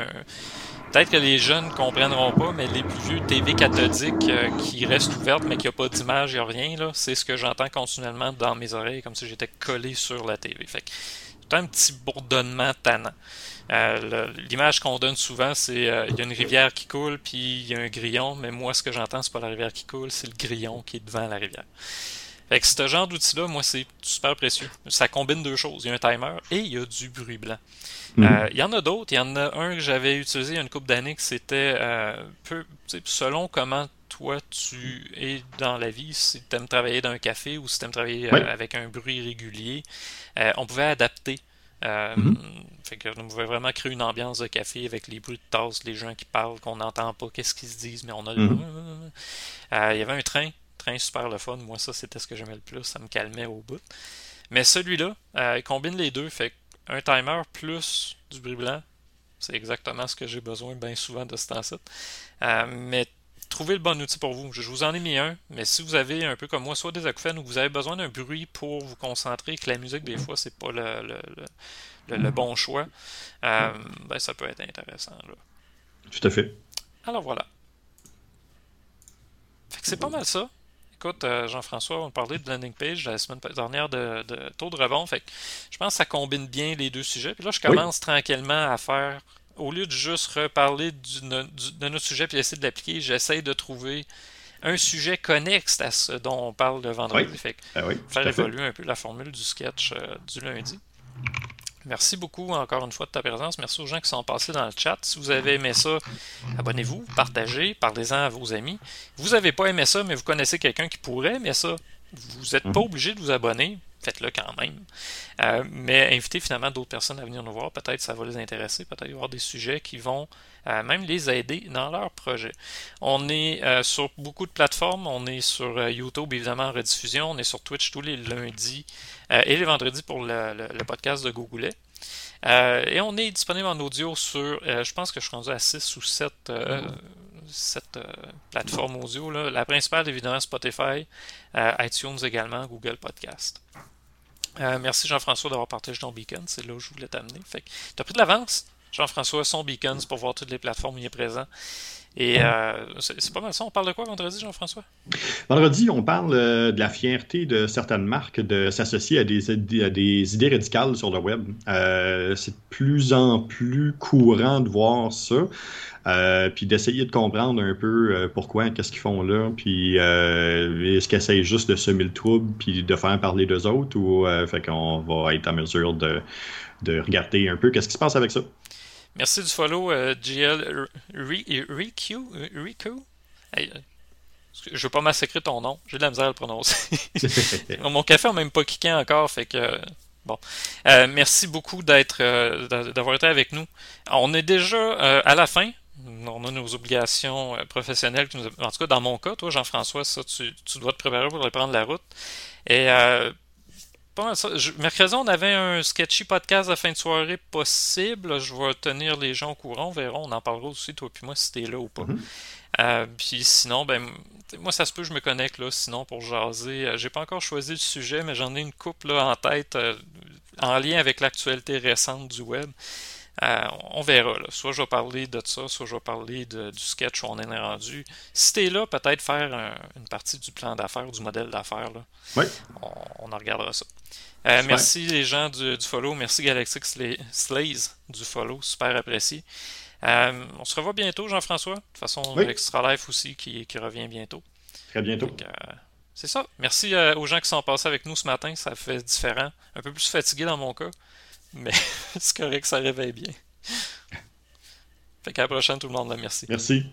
Peut-être que les jeunes comprendront pas, mais les plus vieux TV cathodiques euh, qui restent ouvertes, mais qui a pas d'image, il a rien, c'est ce que j'entends continuellement dans mes oreilles, comme si j'étais collé sur la TV. Fait que c'est un petit bourdonnement tannant. L'image qu'on donne souvent, c'est il y a une rivière qui coule, puis il y a un grillon, mais moi, ce que j'entends, c'est pas la rivière qui coule, c'est le grillon qui est devant la rivière. Fait que ce genre d'outil-là, moi, c'est super précieux. Ça combine deux choses. Il y a un timer et il y a du bruit blanc. Mhm. Euh, il y en a d'autres. Il y en a un que j'avais utilisé il y a une couple d'années que c'était euh, peu, selon comment toi tu es dans la vie, si tu aimes travailler dans un café ou si tu aimes travailler euh, avec un bruit régulier, on pouvait adapter. Mhm. Fait que on pouvait vraiment créer une ambiance de café avec les bruits de tasses, les gens qui parlent, qu'on n'entend pas, qu'est-ce qu'ils se disent, mais on a. Mhm. Il y avait un train train super le fun. Moi, ça, c'était ce que j'aimais le plus. Ça me calmait au bout. Mais celui-là, euh, il combine les deux. Fait un timer plus du bruit blanc, c'est exactement ce que j'ai besoin bien souvent de ce temps-ci. Euh, mais trouvez le bon outil pour vous. Je vous en ai mis un, mais si vous avez un peu comme moi, soit des acouphènes ou vous avez besoin d'un bruit pour vous concentrer, que la musique, des fois, c'est pas le, le, bon choix, euh, ben, ça peut être intéressant. Tout à fait. Alors voilà. c'est pas mal ça. Écoute, euh, Jean-François, on parlait de landing page la semaine dernière de, taux de rebond. Fait je pense que ça combine bien les deux sujets. Puis là, je commence tranquillement à faire, au lieu de juste reparler de notre sujet puis essayer de l'appliquer, j'essaie de trouver un sujet connexe à ce dont on parle le vendredi. Fait ben faire évoluer un peu la formule du sketch euh, du lundi. Merci beaucoup encore une fois de ta présence. Merci aux gens qui sont passés dans le chat. Si vous avez aimé ça, abonnez-vous, partagez, parlez-en à vos amis. Vous n'avez pas aimé ça, mais vous connaissez quelqu'un qui pourrait aimer ça. Vous n'êtes pas mhm. obligé de vous abonner. Faites-le quand même. Euh, mais invitez finalement d'autres personnes à venir nous voir. Peut-être ça va les intéresser. Peut-être y avoir des sujets qui vont euh, même les aider dans leur projet. On est euh, sur beaucoup de plateformes. On est sur YouTube, évidemment, en rediffusion. On est sur Twitch tous les lundis euh, et les vendredis pour le, podcast de Google. Euh, et on est disponible en audio sur, euh, je pense que je suis rendu à 6 ou 7, plateformes audio. La principale, évidemment, Spotify, iTunes également, Google Podcast. merci Jean-François d'avoir partagé ton beacon, c'est là où je voulais t'amener. tu as pris de l'avance, Jean-François, son beacon pour voir toutes les plateformes où il est présent. Et euh, c'est pas mal ça. On parle de quoi vendredi, Jean-François? Vendredi, on parle euh, de la fierté de certaines marques de s'associer à des, idées radicales sur le web. Euh, c'est de plus en plus courant de voir ça. puis d'essayer de comprendre un peu pourquoi, qu'est-ce qu'ils font là, puis est-ce qu'ils essayent juste de semer le trouble, puis de faire parler d'eux autres, ou fait qu'on va être en mesure de regarder un peu qu'est-ce qui se passe avec ça. Merci du follow, euh, GL Riku. Euh, je veux pas massacrer ton nom, j'ai de la misère à le prononcer. Mon café n'a même pas kické encore, fait que. Bon. Euh, merci beaucoup d'être d'avoir été avec nous. On est déjà à la fin. On a nos obligations professionnelles. En tout cas, dans mon cas, toi, Jean-François, ça, tu, tu, dois te préparer pour aller prendre la route. Et mercredi, on avait un sketchy podcast de fin de soirée possible. Je vais tenir les gens au courant. On verra. On en parlera aussi, toi puis moi, si t'es là ou pas. Mhm. Euh, puis sinon, ben, moi, ça se peut, je me connecte là, sinon pour jaser. Euh, j'ai pas encore choisi le sujet, mais j'en ai une coupe là, en tête euh, en lien avec l'actualité récente du web. Euh, on verra. Là. Soit je vais parler de ça, soit je vais parler du sketch où on est rendu. Si t'es là, peut-être faire une partie du plan d'affaires, du modèle d'affaires. Oui. On, en regardera ça. Euh, merci les gens du, follow. Merci Galactic Slays du follow. Super apprécié. Euh, on se revoit bientôt, Jean-François. De toute façon, Extra Life aussi qui, revient bientôt. Très bientôt. c'est ça. Merci aux gens qui sont passés avec nous ce matin. Ça fait différent. Un peu plus fatigué dans mon cas. Mais c'est correct, ça réveille bien. Fait qu'à la prochaine, tout le monde. Merci. Merci.